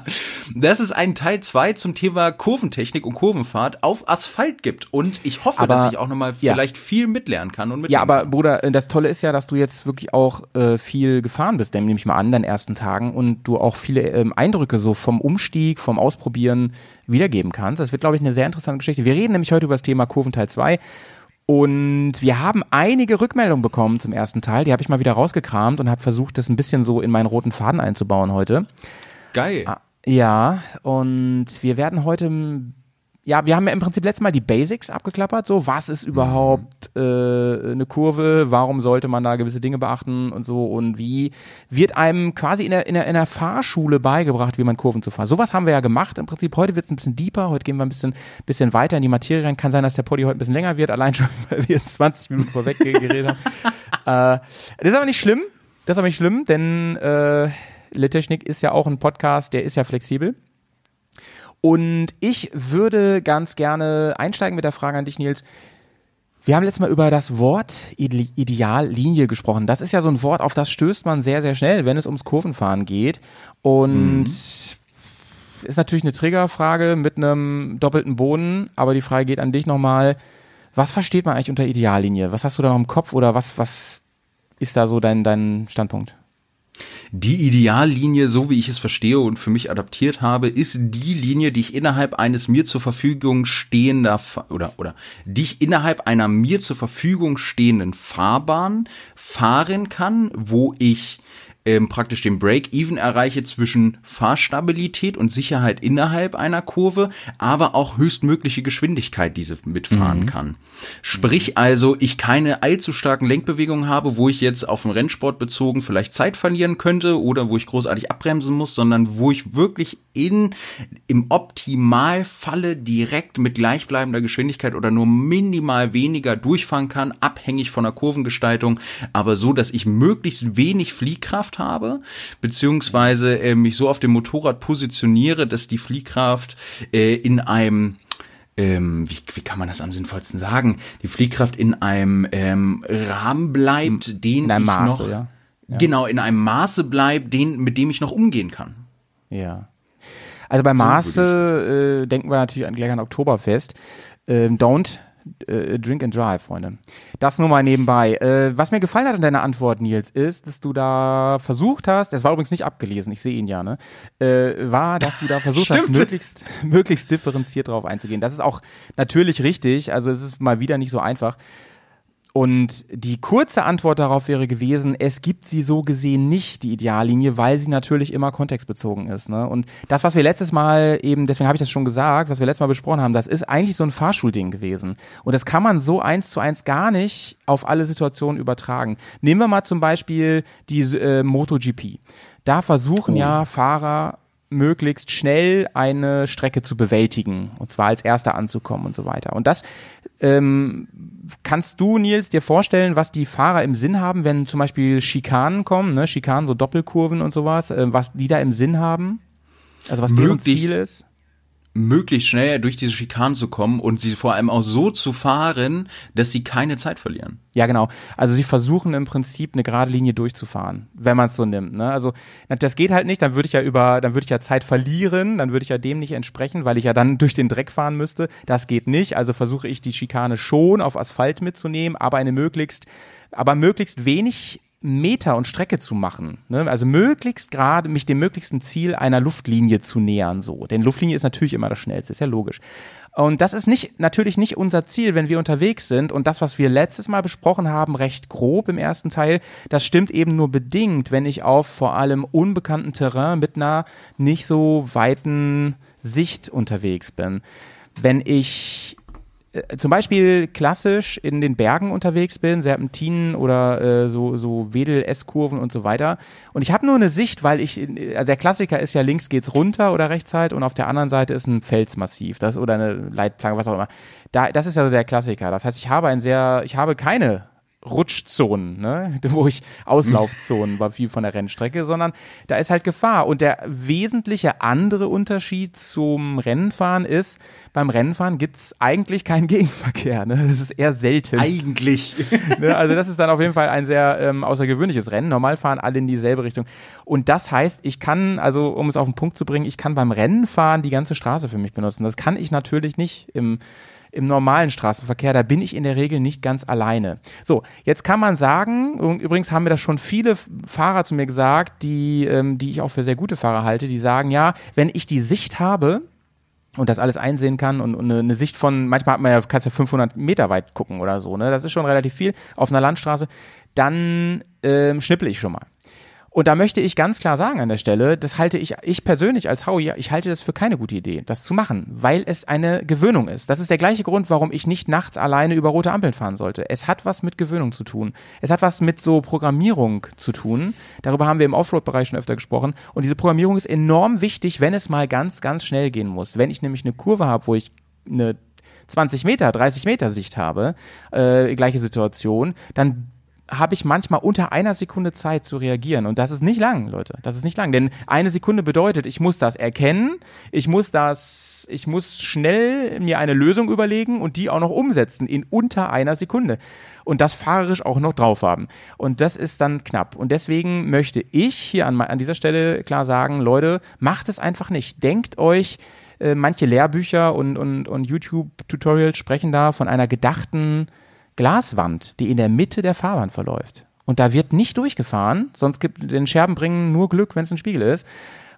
dass es einen Teil 2 zum Thema Kurventechnik und Kurvenfahrt auf Asphalt gibt. Und ich hoffe, Aber- dass ich auch nochmal ja. vielleicht viel mitlernen kann und Ja, aber kann. Bruder, äh, das Tolle ist ja, dass du jetzt wirklich auch äh, viel gefahren bist, nehme ich mal an, deinen ersten Tagen und du auch viele ähm, Eindrücke so vom Umstieg, vom Ausprobieren wiedergeben kannst. Das wird, glaube ich, eine sehr interessante Geschichte. Wir reden nämlich heute über das Thema Kurventeil 2 und wir haben einige Rückmeldungen bekommen zum ersten Teil. Die habe ich mal wieder rausgekramt und habe versucht, das ein bisschen so in meinen roten Faden einzubauen heute. Geil. Ah, Ja, und wir werden heute, m- ja, wir haben ja im Prinzip letztes Mal die Basics abgeklappert, so, was ist überhaupt äh, eine Kurve, warum sollte man da gewisse Dinge beachten und so und wie wird einem quasi in der, in der, in der Fahrschule beigebracht, wie man Kurven zu fahren. Sowas haben wir ja gemacht im Prinzip. Heute wird es ein bisschen deeper, heute gehen wir ein bisschen, bisschen weiter in die Materie rein. Kann sein, dass der Poddy heute ein bisschen länger wird, allein schon, weil wir jetzt 20 Minuten vorweg ge- geredet haben. äh, das ist aber nicht schlimm, das ist aber nicht schlimm, denn äh, Littechnik ist ja auch ein Podcast, der ist ja flexibel. Und ich würde ganz gerne einsteigen mit der Frage an dich, Nils. Wir haben letztes Mal über das Wort Ide- Ideallinie gesprochen. Das ist ja so ein Wort, auf das stößt man sehr, sehr schnell, wenn es ums Kurvenfahren geht. Und ist natürlich eine Triggerfrage mit einem doppelten Boden, aber die Frage geht an dich nochmal. Was versteht man eigentlich unter Ideallinie? Was hast du da noch im Kopf oder was, was ist da so dein, dein Standpunkt? Die Ideallinie, so wie ich es verstehe und für mich adaptiert habe, ist die Linie, die ich innerhalb eines mir zur Verfügung stehender oder oder die ich innerhalb einer mir zur Verfügung stehenden Fahrbahn fahren kann, wo ich ähm, praktisch den Break-Even erreiche zwischen Fahrstabilität und Sicherheit innerhalb einer Kurve, aber auch höchstmögliche Geschwindigkeit diese mitfahren kann. Sprich also, ich keine allzu starken Lenkbewegungen habe, wo ich jetzt auf den Rennsport bezogen vielleicht Zeit verlieren könnte oder wo ich großartig abbremsen muss, sondern wo ich wirklich in, im Optimalfalle direkt mit gleichbleibender Geschwindigkeit oder nur minimal weniger durchfahren kann, abhängig von der Kurvengestaltung, aber so, dass ich möglichst wenig Fliehkraft habe, beziehungsweise äh, mich so auf dem Motorrad positioniere, dass die Fliehkraft äh, in einem ähm, wie, wie kann man das am sinnvollsten sagen? Die Fliehkraft in einem ähm, Rahmen bleibt, den In einem ich Maße, noch, ja. Ja. genau in einem Maße bleibt, den mit dem ich noch umgehen kann. Ja. Also bei So Maße äh, denken wir natürlich an, gleich an Oktoberfest. Ähm, don't äh, drink and drive, Freunde. Das nur mal nebenbei. Äh, was mir gefallen hat an deiner Antwort, Nils, ist, dass du da versucht hast, das war übrigens nicht abgelesen, ich sehe ihn ja, ne? Äh, war, dass du da versucht hast, möglichst, möglichst differenziert drauf einzugehen. Das ist auch natürlich richtig, also es ist mal wieder nicht so einfach. Und die kurze Antwort darauf wäre gewesen, es gibt sie so gesehen nicht, die Ideallinie, weil sie natürlich immer kontextbezogen ist. Ne? Und das, was wir letztes Mal eben, deswegen habe ich das schon gesagt, was wir letztes Mal besprochen haben, das ist eigentlich so ein Fahrschulding gewesen. Und das kann man so eins zu eins gar nicht auf alle Situationen übertragen. Nehmen wir mal zum Beispiel die äh, MotoGP. Da versuchen ja Fahrer möglichst schnell eine Strecke zu bewältigen und zwar als erster anzukommen und so weiter. Und das ähm, kannst du, Nils, dir vorstellen, was die Fahrer im Sinn haben, wenn zum Beispiel Schikanen kommen, ne? Schikanen, so Doppelkurven und sowas, äh, was die da im Sinn haben? Also was deren Ziel ist? Möglichst schnell durch diese Schikanen zu kommen und sie vor allem auch so zu fahren, dass sie keine Zeit verlieren. Ja, genau. Also sie versuchen im Prinzip eine gerade Linie durchzufahren, wenn man es so nimmt. Ne? Also das geht halt nicht, dann würde ich ja über, dann würde ich ja Zeit verlieren, dann würde ich ja dem nicht entsprechen, weil ich ja dann durch den Dreck fahren müsste. Das geht nicht. Also versuche ich die Schikane schon auf Asphalt mitzunehmen, aber eine möglichst, aber möglichst wenig Meter und Strecke zu machen. Ne? Also möglichst gerade mich dem möglichsten Ziel einer Luftlinie zu nähern. So, denn Luftlinie ist natürlich immer das Schnellste, ist ja logisch. Und das ist nicht natürlich nicht unser Ziel, wenn wir unterwegs sind. Und das, was wir letztes Mal besprochen haben, recht grob im ersten Teil, das stimmt eben nur bedingt, wenn ich auf vor allem unbekannten Terrain mit einer nicht so weiten Sicht unterwegs bin. Wenn ich äh, zum Beispiel klassisch in den Bergen unterwegs bin, Serpentinen oder äh, so, so Wedel-S-Kurven und so weiter. Und ich habe nur eine Sicht, weil ich, also der Klassiker ist ja links geht's runter oder rechts halt und auf der anderen Seite ist ein Felsmassiv, das oder eine Leitplanke, was auch immer. Da, das ist ja so der Klassiker. Das heißt, ich habe ein sehr, ich habe keine Rutschzonen, ne? wo ich Auslaufzonen war viel von der Rennstrecke, sondern da ist halt Gefahr. Und der wesentliche andere Unterschied zum Rennenfahren ist, beim Rennenfahren gibt's eigentlich keinen Gegenverkehr. Ne? Das ist eher selten. Eigentlich. ne? Also das ist dann auf jeden Fall ein sehr ähm, außergewöhnliches Rennen. Normal fahren alle in dieselbe Richtung. Und das heißt, ich kann, also um es auf den Punkt zu bringen, ich kann beim Rennenfahren die ganze Straße für mich benutzen. Das kann ich natürlich nicht im im normalen Straßenverkehr, da bin ich in der Regel nicht ganz alleine. So, jetzt kann man sagen, und übrigens haben mir das schon viele Fahrer zu mir gesagt, die, ähm, die ich auch für sehr gute Fahrer halte, die sagen, ja, wenn ich die Sicht habe, und das alles einsehen kann und, und eine, eine, Sicht von, manchmal hat man ja, kannst ja 500 Meter weit gucken oder so, ne? Das ist schon relativ viel auf einer Landstraße. Dann ähm, schnippel ich schon mal. Und da möchte ich ganz klar sagen an der Stelle, das halte ich, ich persönlich als Howie, ich halte das für keine gute Idee, das zu machen, weil es eine Gewöhnung ist. Das ist der gleiche Grund, warum ich nicht nachts alleine über rote Ampeln fahren sollte. Es hat was mit Gewöhnung zu tun. Es hat was mit so Programmierung zu tun. Darüber haben wir im Offroad-Bereich schon öfter gesprochen. Und diese Programmierung ist enorm wichtig, wenn es mal ganz, ganz schnell gehen muss. Wenn ich nämlich eine Kurve habe, wo ich eine 20 Meter, 30 Meter Sicht habe, äh, gleiche Situation, dann habe ich manchmal unter einer Sekunde Zeit zu reagieren. Und das ist nicht lang, Leute. Das ist nicht lang. Denn eine Sekunde bedeutet, ich muss das erkennen, ich muss das, ich muss schnell mir eine Lösung überlegen und die auch noch umsetzen in unter einer Sekunde. Und das fahrerisch auch noch drauf haben. Und das ist dann knapp. Und deswegen möchte ich hier an, an dieser Stelle klar sagen, Leute, macht es einfach nicht. Denkt euch, äh, manche Lehrbücher und, und, und YouTube-Tutorials sprechen da von einer gedachten Glaswand, die in der Mitte der Fahrbahn verläuft. Und da wird nicht durchgefahren, sonst gibt den Scherben bringen nur Glück, wenn es ein Spiegel ist.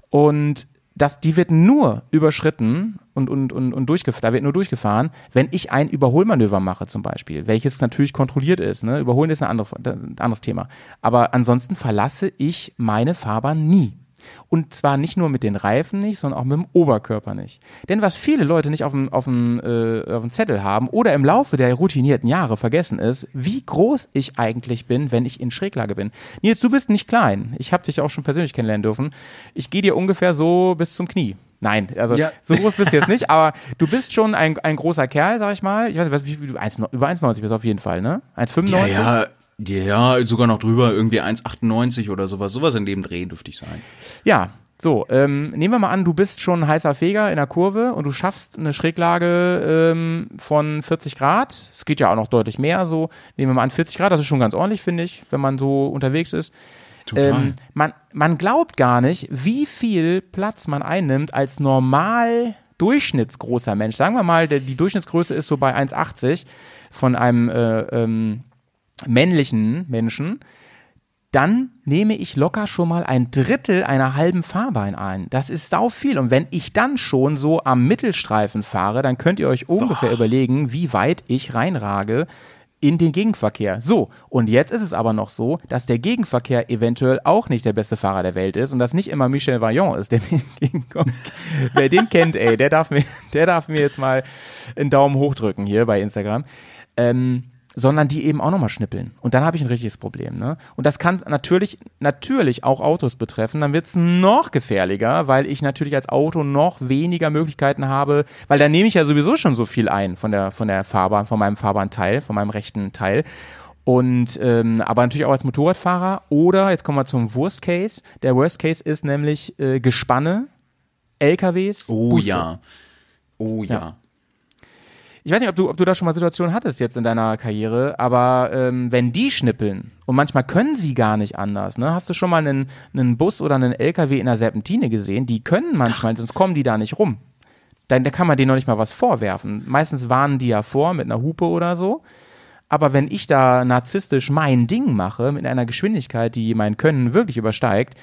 Und das, die wird nur überschritten und, und, und, und durchgefahren, da wird nur durchgefahren, wenn ich ein Überholmanöver mache zum Beispiel, welches natürlich kontrolliert ist. Ne? Überholen ist ein, andere, ein anderes Thema. Aber ansonsten verlasse ich meine Fahrbahn nie. Und zwar nicht nur mit den Reifen nicht, sondern auch mit dem Oberkörper nicht. Denn was viele Leute nicht auf dem, auf dem, äh, auf dem Zettel haben oder im Laufe der routinierten Jahre vergessen ist, wie groß ich eigentlich bin, wenn ich in Schräglage bin. Nils, du bist nicht klein. Ich habe dich auch schon persönlich kennenlernen dürfen. Ich gehe dir ungefähr so bis zum Knie. Nein, also ja. so groß bist du jetzt nicht, aber du bist schon ein, ein großer Kerl, sag ich mal. Ich weiß nicht, wie, wie du 1, über 1,90 bist auf jeden Fall, ne? 1,95? Ja, ja. Ja, sogar noch drüber, irgendwie 1,98 oder sowas. Sowas in dem Dreh dürfte ich sein. Ja, so, ähm, nehmen wir mal an, du bist schon heißer Feger in der Kurve und du schaffst eine Schräglage ähm, von 40 Grad. Es geht ja auch noch deutlich mehr so. Nehmen wir mal an, 40 Grad, das ist schon ganz ordentlich, finde ich, wenn man so unterwegs ist. Ähm, man, man glaubt gar nicht, wie viel Platz man einnimmt als normal durchschnittsgroßer Mensch. Sagen wir mal, der, die Durchschnittsgröße ist so bei 1,80 von einem äh, ähm, männlichen Menschen, dann nehme ich locker schon mal ein Drittel einer halben Fahrbahn ein. Das ist sau viel. Und wenn ich dann schon so am Mittelstreifen fahre, dann könnt ihr euch ungefähr Boah. überlegen, wie weit ich reinrage in den Gegenverkehr. So, und jetzt ist es aber noch so, dass der Gegenverkehr eventuell auch nicht der beste Fahrer der Welt ist und dass nicht immer Michel Vaillant ist, der mir entgegenkommt. Wer den kennt, ey, der darf mir, der darf mir jetzt mal einen Daumen hoch drücken hier bei Instagram. Ähm, sondern die eben auch nochmal schnippeln. Und dann habe ich ein richtiges Problem. Ne? Und das kann natürlich, natürlich auch Autos betreffen. Dann wird es noch gefährlicher, weil ich natürlich als Auto noch weniger Möglichkeiten habe, weil da nehme ich ja sowieso schon so viel ein von der, von der Fahrbahn, von meinem Fahrbahnteil, von meinem rechten Teil. Und ähm, aber natürlich auch als Motorradfahrer oder jetzt kommen wir zum Worst Case. Der Worst Case ist nämlich äh, Gespanne, LKWs, oh, Busse. ja. Oh ja. Ja. Ich weiß nicht, ob du, ob du da schon mal Situationen hattest jetzt in deiner Karriere, aber ähm, wenn die schnippeln und manchmal können sie gar nicht anders, ne? Hast du schon mal einen, einen Bus oder einen LKW in der Serpentine gesehen? Die können manchmal, sonst kommen die da nicht rum. Dann da kann man denen noch nicht mal was vorwerfen. Meistens warnen die ja vor mit einer Hupe oder so. Aber wenn ich da narzisstisch mein Ding mache, mit einer Geschwindigkeit, die mein Können wirklich übersteigt,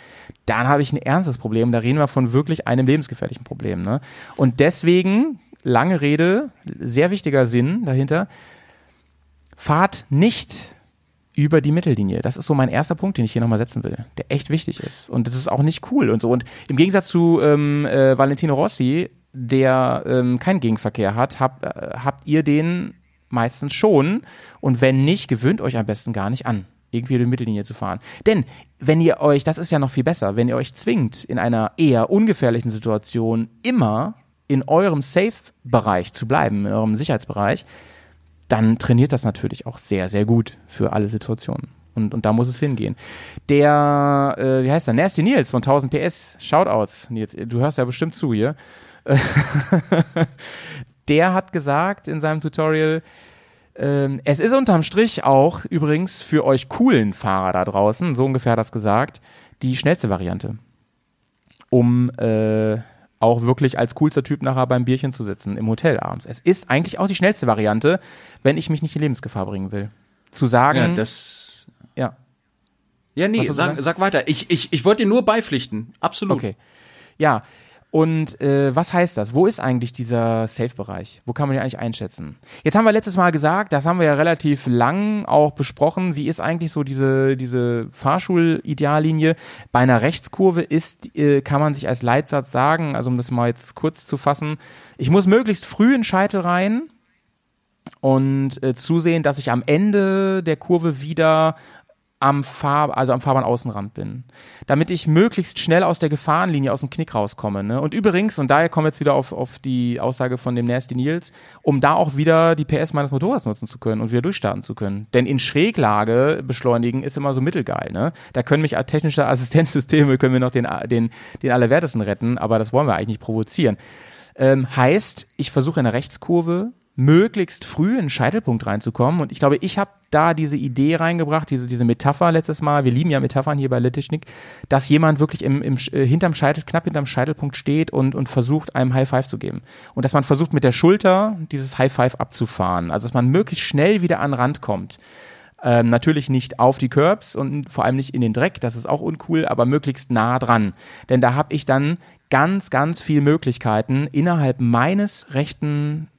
dann habe ich ein ernstes Problem. Da reden wir von wirklich einem lebensgefährlichen Problem. Ne? Und deswegen, lange Rede, sehr wichtiger Sinn dahinter, fahrt nicht über die Mittellinie. Das ist so mein erster Punkt, den ich hier nochmal setzen will, der echt wichtig ist. Und das ist auch nicht cool und so. Und im Gegensatz zu ähm, äh, Valentino Rossi, der ähm, keinen Gegenverkehr hat, hab, äh, habt ihr den meistens schon. Und wenn nicht, gewöhnt euch am besten gar nicht an, irgendwie über die Mittellinie zu fahren. Denn wenn ihr euch, das ist ja noch viel besser, wenn ihr euch zwingt, in einer eher ungefährlichen Situation immer in eurem Safe-Bereich zu bleiben, in eurem Sicherheitsbereich, dann trainiert das natürlich auch sehr, sehr gut für alle Situationen. Und, und da muss es hingehen. Der, äh, wie heißt der? Nasty Nils von 1000 PS. Shoutouts, Nils. Du hörst ja bestimmt zu hier. der hat gesagt in seinem Tutorial, ähm, es ist unterm Strich auch übrigens für euch coolen Fahrer da draußen, so ungefähr das gesagt, die schnellste Variante. Um äh, auch wirklich als coolster Typ nachher beim Bierchen zu sitzen im Hotel abends. Es ist eigentlich auch die schnellste Variante, wenn ich mich nicht in Lebensgefahr bringen will. Zu sagen, Ja, das. ja, Ja, nee, sag, sag weiter. Ich, ich, ich wollte dir nur beipflichten. Absolut. Okay. Ja. Und äh, was heißt das? Wo ist eigentlich dieser Safe-Bereich? Wo kann man den eigentlich einschätzen? Jetzt haben wir letztes Mal gesagt, das haben wir ja relativ lang auch besprochen. Wie ist eigentlich so diese, diese Fahrschul-Ideallinie? Bei einer Rechtskurve ist, äh, kann man sich als Leitsatz sagen, also um das mal jetzt kurz zu fassen, ich muss möglichst früh in Scheitel rein, und äh, zusehen, dass ich am Ende der Kurve wieder am Fahr also am Fahrbahnaußenrand bin, damit ich möglichst schnell aus der Gefahrenlinie aus dem Knick rauskomme. Ne? Und übrigens, und daher kommen wir jetzt wieder auf, auf die Aussage von dem Nasty Nils, um da auch wieder die PS meines Motorrads nutzen zu können und wieder durchstarten zu können. Denn in Schräglage beschleunigen ist immer so mittelgeil. Ne? Da können mich technische Assistenzsysteme können wir noch den den den allerwertesten retten, aber das wollen wir eigentlich nicht provozieren. Ähm, heißt, ich versuche in der Rechtskurve möglichst früh in den Scheitelpunkt reinzukommen. Und ich glaube, ich habe da diese Idee reingebracht, diese, diese Metapher letztes Mal, wir lieben ja Metaphern hier bei Letischnik, dass jemand wirklich im, im, äh, hinterm Scheitel, knapp hinterm Scheitelpunkt steht und, und versucht, einem High Five zu geben. Und dass man versucht, mit der Schulter dieses High Five abzufahren. Also, dass man möglichst schnell wieder an den Rand kommt. Ähm, natürlich nicht auf die Curbs und vor allem nicht in den Dreck, das ist auch uncool, aber möglichst nah dran. Denn da habe ich dann ganz, ganz viel Möglichkeiten innerhalb meines rechten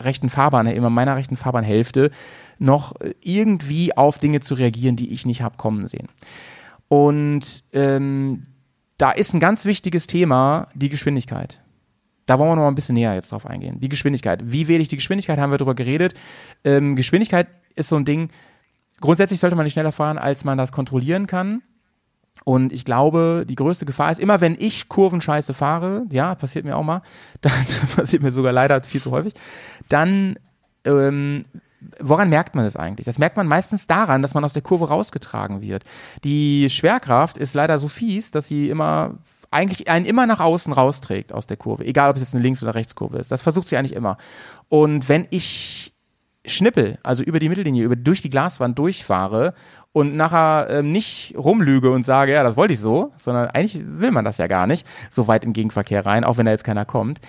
rechten Fahrbahn, immer meiner rechten Fahrbahnhälfte, noch irgendwie auf Dinge zu reagieren, die ich nicht habe kommen sehen. Und ähm, da ist ein ganz wichtiges Thema die Geschwindigkeit. Da wollen wir noch mal ein bisschen näher jetzt drauf eingehen. Die Geschwindigkeit. Wie wähle ich die Geschwindigkeit? Haben wir darüber geredet. Ähm, Geschwindigkeit ist so ein Ding. Grundsätzlich sollte man nicht schneller fahren, als man das kontrollieren kann. Und ich glaube, die größte Gefahr ist immer, wenn ich Kurvenscheiße fahre, ja, passiert mir auch mal, dann passiert mir sogar leider viel zu häufig, dann, ähm, woran merkt man das eigentlich? Das merkt man meistens daran, dass man aus der Kurve rausgetragen wird. Die Schwerkraft ist leider so fies, dass sie immer eigentlich einen immer nach außen rausträgt aus der Kurve, egal ob es jetzt eine Links- oder Rechtskurve ist. Das versucht sie eigentlich immer. Und wenn ich schnippel, also über die Mittellinie, über, durch die Glaswand durchfahre und nachher ähm, nicht rumlüge und sage, ja, das wollte ich so, sondern eigentlich will man das ja gar nicht, so weit im Gegenverkehr rein, auch wenn da jetzt keiner kommt,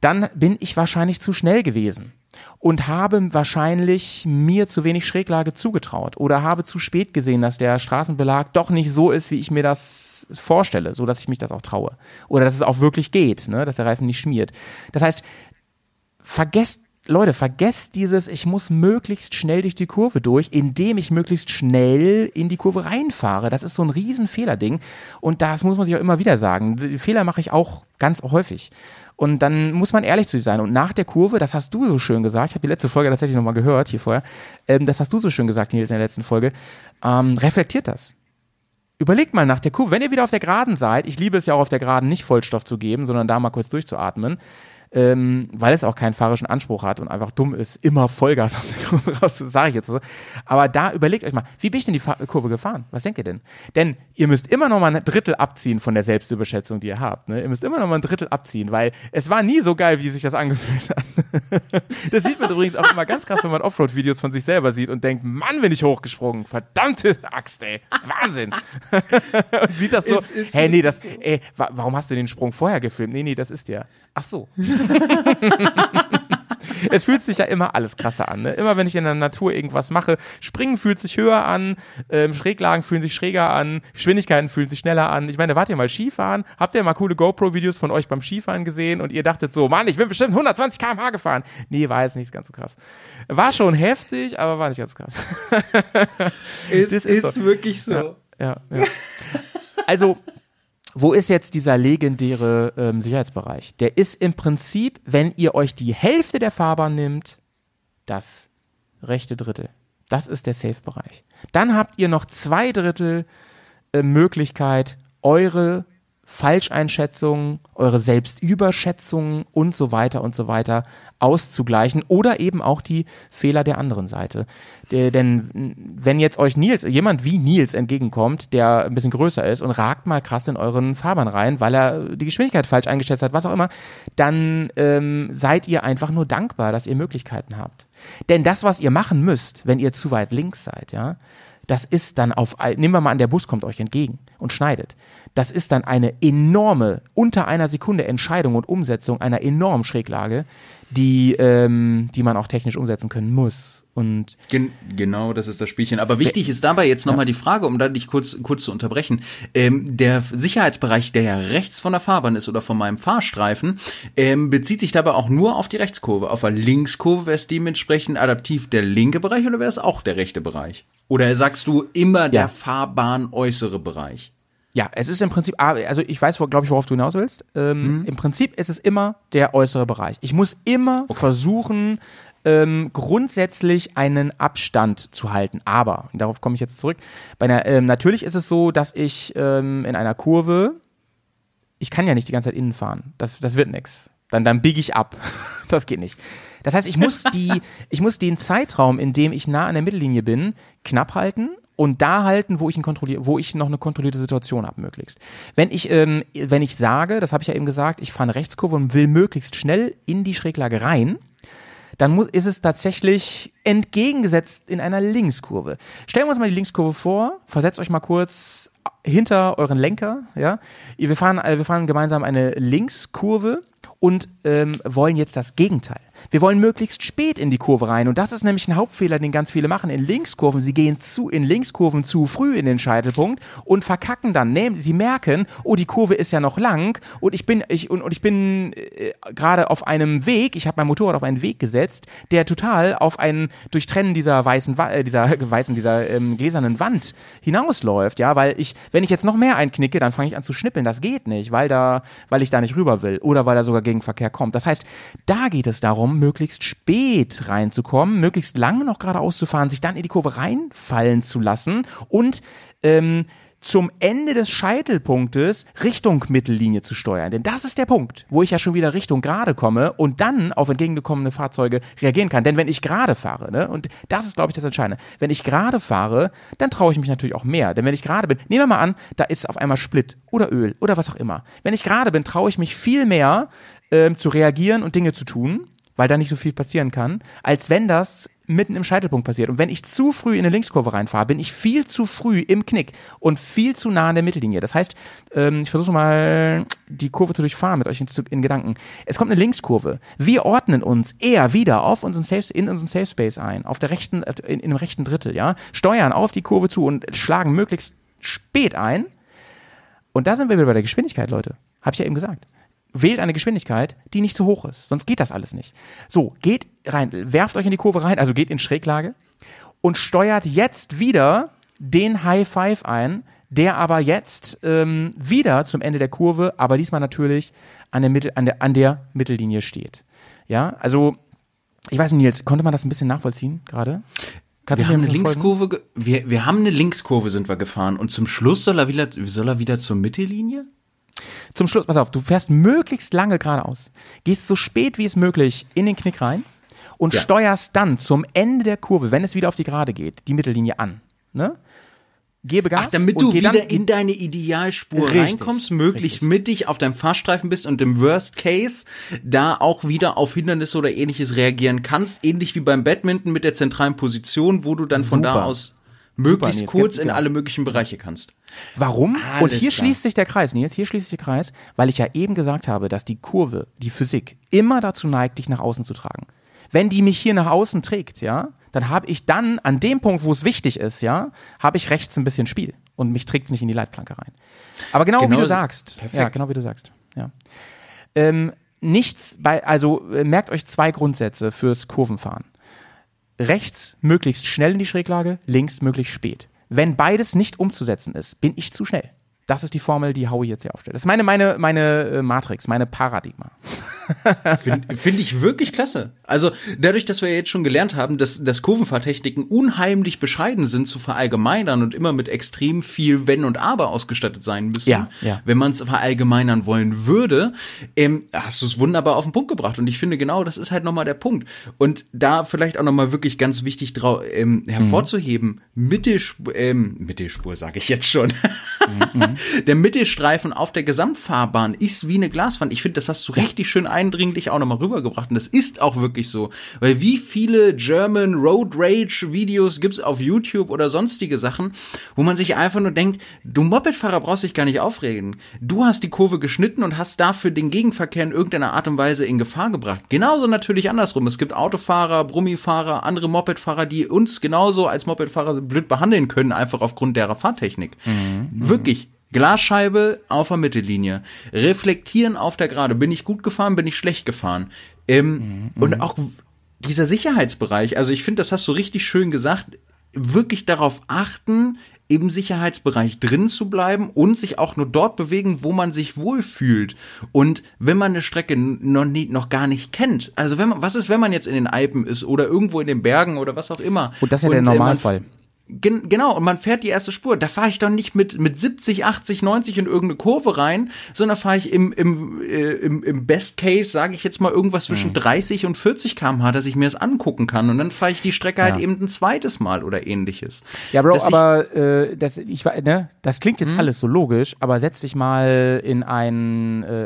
dann bin ich wahrscheinlich zu schnell gewesen und habe wahrscheinlich mir zu wenig Schräglage zugetraut oder habe zu spät gesehen, dass der Straßenbelag doch nicht so ist, wie ich mir das vorstelle, so dass ich mich das auch traue oder dass es auch wirklich geht, ne, dass der Reifen nicht schmiert. Das heißt, vergesst Leute, vergesst dieses, ich muss möglichst schnell durch die Kurve durch, indem ich möglichst schnell in die Kurve reinfahre. Das ist so ein Riesenfehlerding. Und das muss man sich auch immer wieder sagen. Die Fehler mache ich auch ganz häufig. Und dann muss man ehrlich zu sich sein. Und nach der Kurve, das hast du so schön gesagt, ich habe die letzte Folge tatsächlich nochmal gehört hier vorher, ähm, das hast du so schön gesagt, in der letzten Folge, ähm, reflektiert das. Überlegt mal nach der Kurve, wenn ihr wieder auf der Geraden seid, ich liebe es ja auch auf der Geraden nicht Vollstoff zu geben, sondern da mal kurz durchzuatmen, ähm, weil es auch keinen fahrischen Anspruch hat und einfach dumm ist, immer Vollgas aus der Kurve raus, sage ich jetzt so. Aber da überlegt euch mal, wie bin ich denn die Fahr Kurve gefahren? Was denkt ihr denn? Denn ihr müsst immer noch mal ein Drittel abziehen von der Selbstüberschätzung, die ihr habt. Ne? Ihr müsst immer noch mal ein Drittel abziehen, weil es war nie so geil, wie sich das angefühlt hat. das sieht man übrigens auch immer ganz krass, wenn man Offroad-Videos von sich selber sieht und denkt, Mann, bin ich hochgesprungen. Verdammte Axt, ey. Wahnsinn. und sieht das so, ist hey, nee, das, ey, wa warum hast du den Sprung vorher gefilmt? Nee, nee, das ist der. Ach so. es fühlt sich ja immer alles krasser an. Ne? Immer wenn ich in der Natur irgendwas mache, Springen fühlt sich höher an, ähm, Schräglagen fühlen sich schräger an, Geschwindigkeiten fühlen sich schneller an. Ich meine, wart ihr mal Skifahren? Habt ihr mal coole GoPro-Videos von euch beim Skifahren gesehen und ihr dachtet so, Mann, ich bin bestimmt 120 km/h gefahren. Nee, war jetzt nicht ganz so krass. War schon heftig, aber war nicht ganz so krass. Es ist, ist so. wirklich so. Ja, ja, ja. Also, wo ist jetzt dieser legendäre ähm, Sicherheitsbereich? Der ist im Prinzip, wenn ihr euch die Hälfte der Fahrbahn nimmt, das rechte Drittel. Das ist der Safe-Bereich. Dann habt ihr noch zwei Drittel äh, Möglichkeit, eure Falscheinschätzungen, eure Selbstüberschätzungen und so weiter und so weiter auszugleichen oder eben auch die Fehler der anderen Seite. Denn wenn jetzt euch Nils, jemand wie Nils entgegenkommt, der ein bisschen größer ist und ragt mal krass in euren Fahrbahn rein, weil er die Geschwindigkeit falsch eingeschätzt hat, was auch immer, dann ähm, seid ihr einfach nur dankbar, dass ihr Möglichkeiten habt. Denn das, was ihr machen müsst, wenn ihr zu weit links seid, ja, das ist dann auf, nehmen wir mal an, der Bus kommt euch entgegen und schneidet. Das ist dann eine enorme, unter einer Sekunde Entscheidung und Umsetzung einer enormen Schräglage, die, ähm, die man auch technisch umsetzen können muss. Und Gen genau, das ist das Spielchen. Aber wichtig ist dabei jetzt nochmal die Frage, um da dich kurz, kurz zu unterbrechen. Ähm, der Sicherheitsbereich, der ja rechts von der Fahrbahn ist oder von meinem Fahrstreifen, ähm, bezieht sich dabei auch nur auf die Rechtskurve. Auf der Linkskurve wäre es dementsprechend adaptiv der linke Bereich oder wäre es auch der rechte Bereich? Oder sagst du immer der Ja. Fahrbahn äußere Bereich? Ja, es ist im Prinzip, ah, also ich weiß, glaube ich, worauf du hinaus willst. Ähm, Im Prinzip ist es immer der äußere Bereich. Ich muss immer versuchen, ähm, grundsätzlich einen Abstand zu halten. Aber, darauf komme ich jetzt zurück, bei einer, ähm, natürlich ist es so, dass ich ähm, in einer Kurve, ich kann ja nicht die ganze Zeit innen fahren. Das, das wird nix. Dann, dann biege ich ab. Das geht nicht. Das heißt, ich muss die, ich muss den Zeitraum, in dem ich nah an der Mittellinie bin, knapp halten und da halten, wo ich, ihn kontrollier wo ich noch eine kontrollierte Situation habe, möglichst. Wenn ich, ähm, wenn ich sage, das habe ich ja eben gesagt, ich fahre eine Rechtskurve und will möglichst schnell in die Schräglage rein, dann muss, ist es tatsächlich entgegengesetzt in einer Linkskurve. Stellen wir uns mal die Linkskurve vor, versetzt euch mal kurz hinter euren Lenker, ja. Wir fahren, äh, wir fahren gemeinsam eine Linkskurve und ähm, wollen jetzt das Gegenteil. Wir wollen möglichst spät in die Kurve rein und das ist nämlich ein Hauptfehler, den ganz viele machen in Linkskurven. Sie gehen zu in Linkskurven zu früh in den Scheitelpunkt und verkacken dann. Sie merken, oh die Kurve ist ja noch lang und ich bin ich und, und ich bin äh, gerade auf einem Weg. Ich habe mein Motorrad auf einen Weg gesetzt, der total auf ein Durchtrennen dieser weißen äh, dieser weißen dieser ähm, gläsernen Wand hinausläuft. Ja, weil ich wenn ich jetzt noch mehr einknicke, dann fange ich an zu schnippeln. Das geht nicht, weil da weil ich da nicht rüber will oder weil da sogar Gegenverkehr kommt. Das heißt, da geht es darum, möglichst spät reinzukommen, möglichst lange noch geradeaus zu fahren, sich dann in die Kurve reinfallen zu lassen und ähm, zum Ende des Scheitelpunktes Richtung Mittellinie zu steuern. Denn das ist der Punkt, wo ich ja schon wieder Richtung gerade komme und dann auf entgegengekommene Fahrzeuge reagieren kann. Denn wenn ich gerade fahre, ne, und das ist, glaube ich, das Entscheidende, wenn ich gerade fahre, dann traue ich mich natürlich auch mehr. Denn wenn ich gerade bin, nehmen wir mal an, da ist auf einmal Split oder Öl oder was auch immer. Wenn ich gerade bin, traue ich mich viel mehr ähm, zu reagieren und Dinge zu tun, weil da nicht so viel passieren kann, als wenn das mitten im Scheitelpunkt passiert. Und wenn ich zu früh in eine Linkskurve reinfahre, bin ich viel zu früh im Knick und viel zu nah an der Mittellinie. Das heißt, ähm, ich versuche mal die Kurve zu durchfahren mit euch in, in Gedanken. Es kommt eine Linkskurve. Wir ordnen uns eher wieder auf unserem Safe, in unserem Safe Space ein, auf der rechten, in, in dem rechten Drittel, ja, steuern auf die Kurve zu und schlagen möglichst spät ein. Und da sind wir wieder bei der Geschwindigkeit, Leute. Habe ich ja eben gesagt. Wählt eine Geschwindigkeit, die nicht zu hoch ist. Sonst geht das alles nicht. So, geht rein, werft euch in die Kurve rein, also geht in Schräglage und steuert jetzt wieder den High Five ein, der aber jetzt ähm, wieder zum Ende der Kurve, aber diesmal natürlich an der, Mittel, an der, an der Mittellinie steht. Ja, also ich weiß nicht, Nils, konnte man das ein bisschen nachvollziehen gerade? Wir haben ein eine? Linkskurve, wir, wir haben eine Linkskurve sind wir gefahren und zum Schluss soll er wieder, soll er wieder zur Mittellinie? Zum Schluss, pass auf, du fährst möglichst lange geradeaus, gehst so spät wie es möglich in den Knick rein und Ja. steuerst dann zum Ende der Kurve, wenn es wieder auf die Gerade geht, die Mittellinie an. Ne? Gebe Gas Ach, damit du wieder dann, in deine Idealspur Richtig, reinkommst, möglichst richtig. mittig auf deinem Fahrstreifen bist und im Worst Case da auch wieder auf Hindernisse oder ähnliches reagieren kannst, ähnlich wie beim Badminton mit der zentralen Position, wo du dann von da Super. aus möglichst Nils. kurz Ge- in genau. alle möglichen Bereiche kannst. Warum? Alles und hier klar. schließt sich der Kreis, Nils, hier schließt sich der Kreis, weil ich ja eben gesagt habe, dass die Kurve, die Physik, immer dazu neigt, dich nach außen zu tragen. Wenn die mich hier nach außen trägt, ja, dann habe ich dann an dem Punkt, wo es wichtig ist, ja, habe ich rechts ein bisschen Spiel und mich trägt es nicht in die Leitplanke rein. Aber genau, wie Genau du so. sagst, Perfekt. ja, genau wie du sagst, ja. Ähm, nichts bei, also äh, merkt euch zwei Grundsätze fürs Kurvenfahren. Rechts möglichst schnell in die Schräglage, links möglichst spät. Wenn beides nicht umzusetzen ist, bin ich zu schnell. Das ist die Formel, die Howie jetzt hier aufstellt. Das ist meine, meine, meine äh, Matrix, meine Paradigma. Finde find ich wirklich klasse. Also dadurch, dass wir jetzt schon gelernt haben, dass, dass Kurvenfahrtechniken unheimlich bescheiden sind zu verallgemeinern und immer mit extrem viel Wenn und Aber ausgestattet sein müssen, Ja, ja. wenn man es verallgemeinern wollen würde, ähm, hast du es wunderbar auf den Punkt gebracht. Und ich finde genau, das ist halt nochmal der Punkt. Und da vielleicht auch nochmal wirklich ganz wichtig drau ähm, hervorzuheben, Mittelspur, ähm, Mittelspur sage ich jetzt schon. Der Mittelstreifen auf der Gesamtfahrbahn ist wie eine Glaswand. Ich finde, das hast du richtig schön eindringlich auch nochmal rübergebracht. Und das ist auch wirklich so. Weil wie viele German Road Rage Videos gibt's auf YouTube oder sonstige Sachen, wo man sich einfach nur denkt, du Mopedfahrer brauchst dich gar nicht aufregen. Du hast die Kurve geschnitten und hast dafür den Gegenverkehr in irgendeiner Art und Weise in Gefahr gebracht. Genauso natürlich andersrum. Es gibt Autofahrer, Brummifahrer, andere Mopedfahrer, die uns genauso als Mopedfahrer blöd behandeln können, einfach aufgrund derer Fahrtechnik. Wirklich. Glasscheibe auf der Mittellinie. Reflektieren auf der Gerade. Bin ich gut gefahren, bin ich schlecht gefahren. Ähm, Und auch dieser Sicherheitsbereich, also ich finde, das hast du richtig schön gesagt, wirklich darauf achten, im Sicherheitsbereich drin zu bleiben und sich auch nur dort bewegen, wo man sich wohlfühlt. Und wenn man eine Strecke noch, nie, noch gar nicht kennt, also wenn man, was ist, wenn man jetzt in den Alpen ist oder irgendwo in den Bergen oder was auch immer? Und das ist ja der äh, man Normalfall. Gen genau, und man fährt die erste Spur. Da fahre ich doch nicht mit, mit 70, 80, 90 in irgendeine Kurve rein, sondern fahre ich im, im, äh, im, im Best Case, sage ich jetzt mal, irgendwas zwischen Mhm. 30 und 40 km/h, dass ich mir das angucken kann. Und dann fahre ich die Strecke halt Ja. eben ein zweites Mal oder ähnliches. Ja, Bro, Dass ich- aber äh, das, ich, ne, das klingt jetzt alles so logisch, aber setz dich mal in ein äh,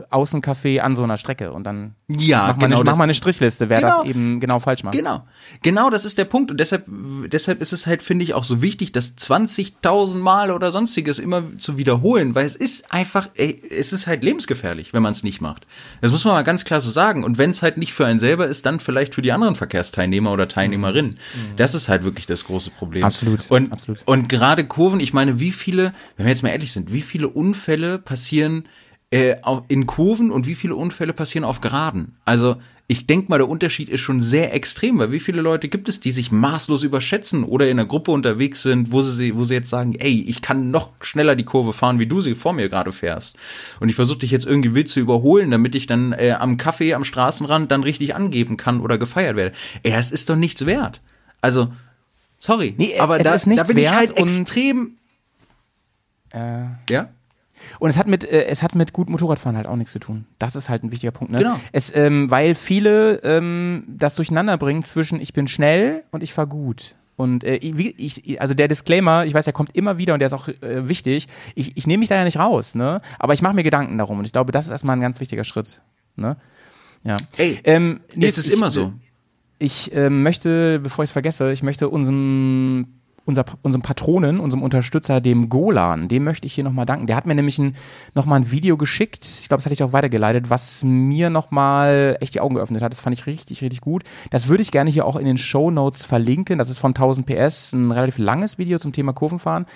äh, Außencafé an so einer Strecke und dann Ja, mach, mal genau, eine, mach das- mal eine Strichliste, wer Genau. das eben genau falsch macht. Genau, genau, das ist der Punkt und deshalb, deshalb ist es halt, finde ich, auch so wichtig, das 20.000 Mal oder sonstiges immer zu wiederholen, weil es ist einfach, ey, es ist halt lebensgefährlich, wenn man es nicht macht. Das muss man mal ganz klar so sagen und wenn es halt nicht für einen selber ist, dann vielleicht für die anderen Verkehrsteilnehmer oder Teilnehmerinnen. Das ist halt wirklich das große Problem. Absolut, Und, absolut. und gerade Kurven, ich meine, wie viele, wenn wir jetzt mal ehrlich sind, wie viele Unfälle passieren äh, auf- in Kurven und wie viele Unfälle passieren auf Geraden? Also ich denke mal, der Unterschied ist schon sehr extrem, weil wie viele Leute gibt es, die sich maßlos überschätzen oder in einer Gruppe unterwegs sind, wo sie, wo sie jetzt sagen, ey, ich kann noch schneller die Kurve fahren, wie du sie vor mir gerade fährst. Und ich versuche dich jetzt irgendwie wild zu überholen, damit ich dann äh, am Kaffee am Straßenrand dann richtig angeben kann oder gefeiert werde. Ey, das ist doch nichts wert. Also, sorry, Nee, aber es da, ist nichts da bin ich wert halt und- extrem. Äh, Ja? Und es hat mit äh, es hat mit gut Motorradfahren halt auch nichts zu tun. Das ist halt ein wichtiger Punkt. Ne? Genau. Es, ähm, weil viele ähm, das durcheinander bringen zwischen ich bin schnell und ich fahr gut. Und äh, ich, also der Disclaimer, ich weiß, der kommt immer wieder und der ist auch äh, wichtig. Ich, ich nehme mich da ja nicht raus, ne? Aber ich mache mir Gedanken darum und ich glaube, das ist erstmal ein ganz wichtiger Schritt. Ne? Ja. Ey, ähm, Nils, es ist ich, immer so. Ich ähm, möchte, bevor ich es vergesse, ich möchte unserem, unser, unserem Patronen, unserem Unterstützer, dem Golan, dem möchte ich hier nochmal danken. Der hat mir nämlich ein, nochmal ein Video geschickt, ich glaube, das hatte ich auch weitergeleitet, was mir nochmal echt die Augen geöffnet hat. Das fand ich richtig, richtig gut. Das würde ich gerne hier auch in den Show Notes verlinken. Das ist von 1000 PS, ein relativ langes Video zum Thema Kurvenfahren.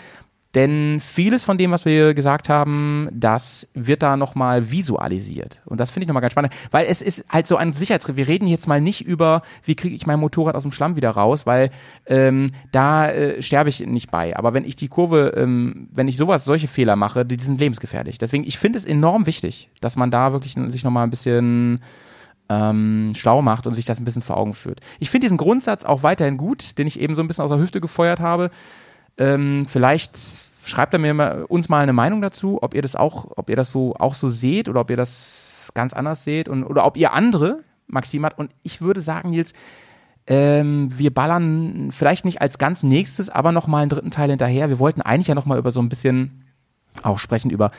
Denn vieles von dem, was wir gesagt haben, das wird da nochmal visualisiert. Und das finde ich nochmal ganz spannend, weil es ist halt so ein Sicherheitsriff. Wir reden jetzt mal nicht über, wie kriege ich mein Motorrad aus dem Schlamm wieder raus, weil ähm, da äh, sterbe ich nicht bei. Aber wenn ich die Kurve, ähm, wenn ich sowas, solche Fehler mache, die, die sind lebensgefährlich. Deswegen, ich finde es enorm wichtig, dass man da wirklich sich nochmal ein bisschen ähm, schlau macht und sich das ein bisschen vor Augen führt. Ich finde diesen Grundsatz auch weiterhin gut, den ich eben so ein bisschen aus der Hüfte gefeuert habe. Ähm, vielleicht schreibt da mir mal, uns mal eine Meinung dazu, ob ihr das auch, ob ihr das so auch so seht oder ob ihr das ganz anders seht und oder ob ihr andere Maxim hat. Und ich würde sagen, Nils, ähm, wir ballern vielleicht nicht als ganz nächstes, aber noch mal einen dritten Teil hinterher. Wir wollten eigentlich ja noch mal über so ein bisschen auch sprechen über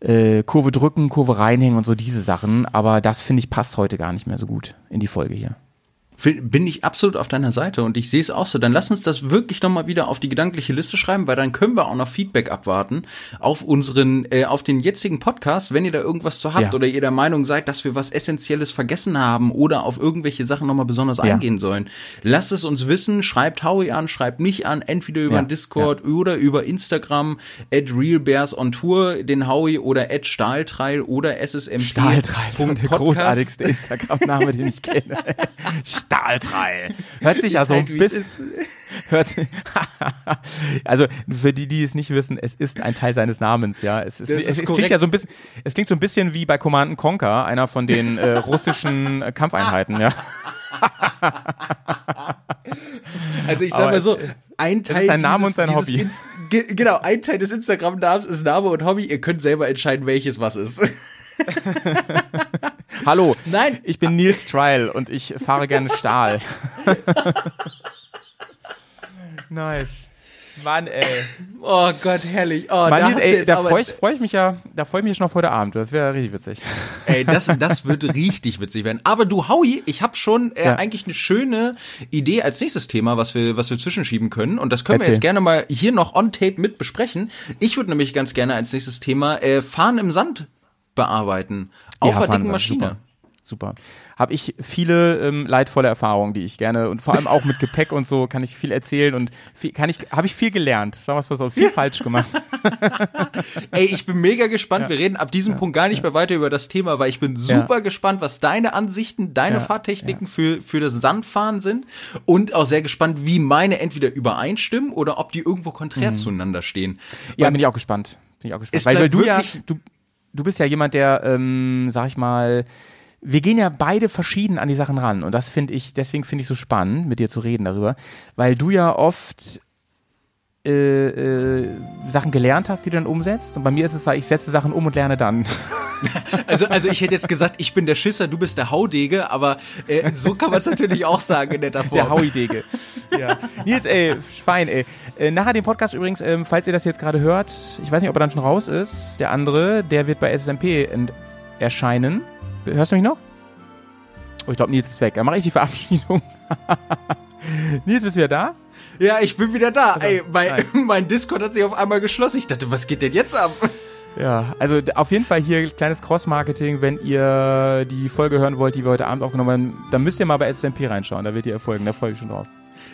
äh, Kurve drücken, Kurve reinhängen und so diese Sachen. Aber das finde ich passt heute gar nicht mehr so gut in die Folge hier bin ich absolut auf deiner Seite und ich sehe es auch so. Dann lass uns das wirklich nochmal wieder auf die gedankliche Liste schreiben, weil dann können wir auch noch Feedback abwarten auf unseren, äh, auf den jetzigen Podcast, wenn ihr da irgendwas zu habt ja. oder ihr der Meinung seid, dass wir was Essentielles vergessen haben oder auf irgendwelche Sachen nochmal besonders ja. eingehen sollen. Lasst es uns wissen, schreibt Howie an, schreibt mich an, entweder über ja. Discord oder über Instagram at realbearsontour, den Howie oder at Stahltreil oder SSMP. Stahltreil, der großartigste Instagram-Name, den ich kenne. Stahltreil. Hört sich also halt, bis, hört, also für die, die es nicht wissen, es ist ein Teil seines Namens, ja. Es, ist, es, es, es klingt ja so ein bisschen, es klingt so ein bisschen wie bei Command Conquer, einer von den äh, russischen äh, Kampfeinheiten, ja. Also ich sag mal so, ein Teil sein Name und sein Hobby. Inst genau, ein Teil des Instagram-Namens ist Name und Hobby. Ihr könnt selber entscheiden, welches was ist. Hallo. Nein. Ich bin Nils Trial und ich fahre gerne Stahl. nice. Mann, ey. Oh Gott, herrlich. Oh, Mann, da, Nils, ey, da freue ich, freu ich mich ja, da freue ich mich schon auf heute Abend. Das wäre richtig witzig. Ey, das, das wird richtig witzig werden. Aber du, Howie, ich habe schon äh, ja. eigentlich eine schöne Idee als nächstes Thema, was wir, was wir zwischenschieben können. Und das können Erzähl. wir jetzt gerne mal hier noch on tape mit besprechen. Ich würde nämlich ganz gerne als nächstes Thema äh, Fahren im Sand bearbeiten. Auf ja, der dicken Maschine. Super super. Habe ich viele ähm, leidvolle Erfahrungen, die ich gerne und vor allem auch mit Gepäck und so kann ich viel erzählen und viel, kann ich habe ich viel gelernt. Sagen wir mal so, viel falsch gemacht. Ey, ich bin mega gespannt. Ja. Wir reden ab diesem ja. Punkt gar nicht ja. mehr weiter über das Thema, weil ich bin super gespannt, was deine Ansichten, deine Fahrtechniken für für das Sandfahren sind und auch sehr gespannt, wie meine entweder übereinstimmen oder ob die irgendwo konträr mhm. zueinander stehen. Ja, bin ich auch gespannt. Bin ich auch gespannt. Weil, weil du ja du, du bist ja jemand, der, ähm, sag ich mal, wir gehen ja beide verschieden an die Sachen ran. Und das finde ich, deswegen finde ich so spannend, mit dir zu reden darüber, weil du ja oft äh, äh, Sachen gelernt hast, die du dann umsetzt. Und bei mir ist es, ich setze Sachen um und lerne dann. Also, also ich hätte jetzt gesagt, ich bin der Schisser, du bist der Haudege, aber äh, so kann man es natürlich auch sagen in netter Form. Der Hauidege. ja. Nils, ey, Schwein, ey. Äh, nachher den Podcast übrigens, ähm, falls ihr das jetzt gerade hört, ich weiß nicht, ob er dann schon raus ist, der andere, der wird bei SSMP erscheinen. Hörst du mich noch? Oh, ich glaube, Nils ist weg. Dann mache ich die Verabschiedung. Nils, bist du wieder da? Ja, ich bin wieder da. Also, Ey, mein, mein Discord hat sich auf einmal geschlossen. Ich dachte, was geht denn jetzt ab? Ja, also auf jeden Fall hier kleines Cross-Marketing. Wenn ihr die Folge hören wollt, die wir heute Abend aufgenommen haben, dann müsst ihr mal bei SMP reinschauen. Da wird ihr erfolgen. Da freue ich mich schon drauf.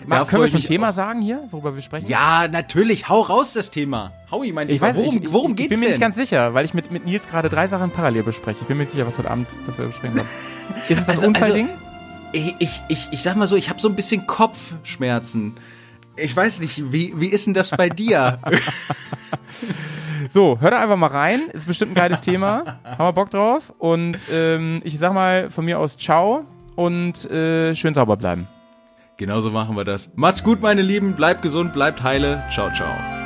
Mal, können wir schon ein Thema sagen hier, worüber wir sprechen? Ja, natürlich. Hau raus das Thema. Howie, mein ich weiß, worum, ich, worum geht's Ich bin mir denn? nicht ganz sicher, weil ich mit, mit Nils gerade drei Sachen parallel bespreche. Ich bin mir nicht sicher, was heute Abend, was wir besprechen werden. Ist es das also, Unfallding? Also, ich, ich, ich sag mal so, ich habe so ein bisschen Kopfschmerzen. Ich weiß nicht, wie, wie ist denn das bei dir? so, hör da einfach mal rein. Ist bestimmt ein geiles Thema. Haben wir Bock drauf. Und ähm, ich sag mal von mir aus Ciao und äh, schön sauber bleiben. Genauso machen wir das. Macht's gut, meine Lieben. Bleibt gesund, bleibt heile. Ciao, ciao.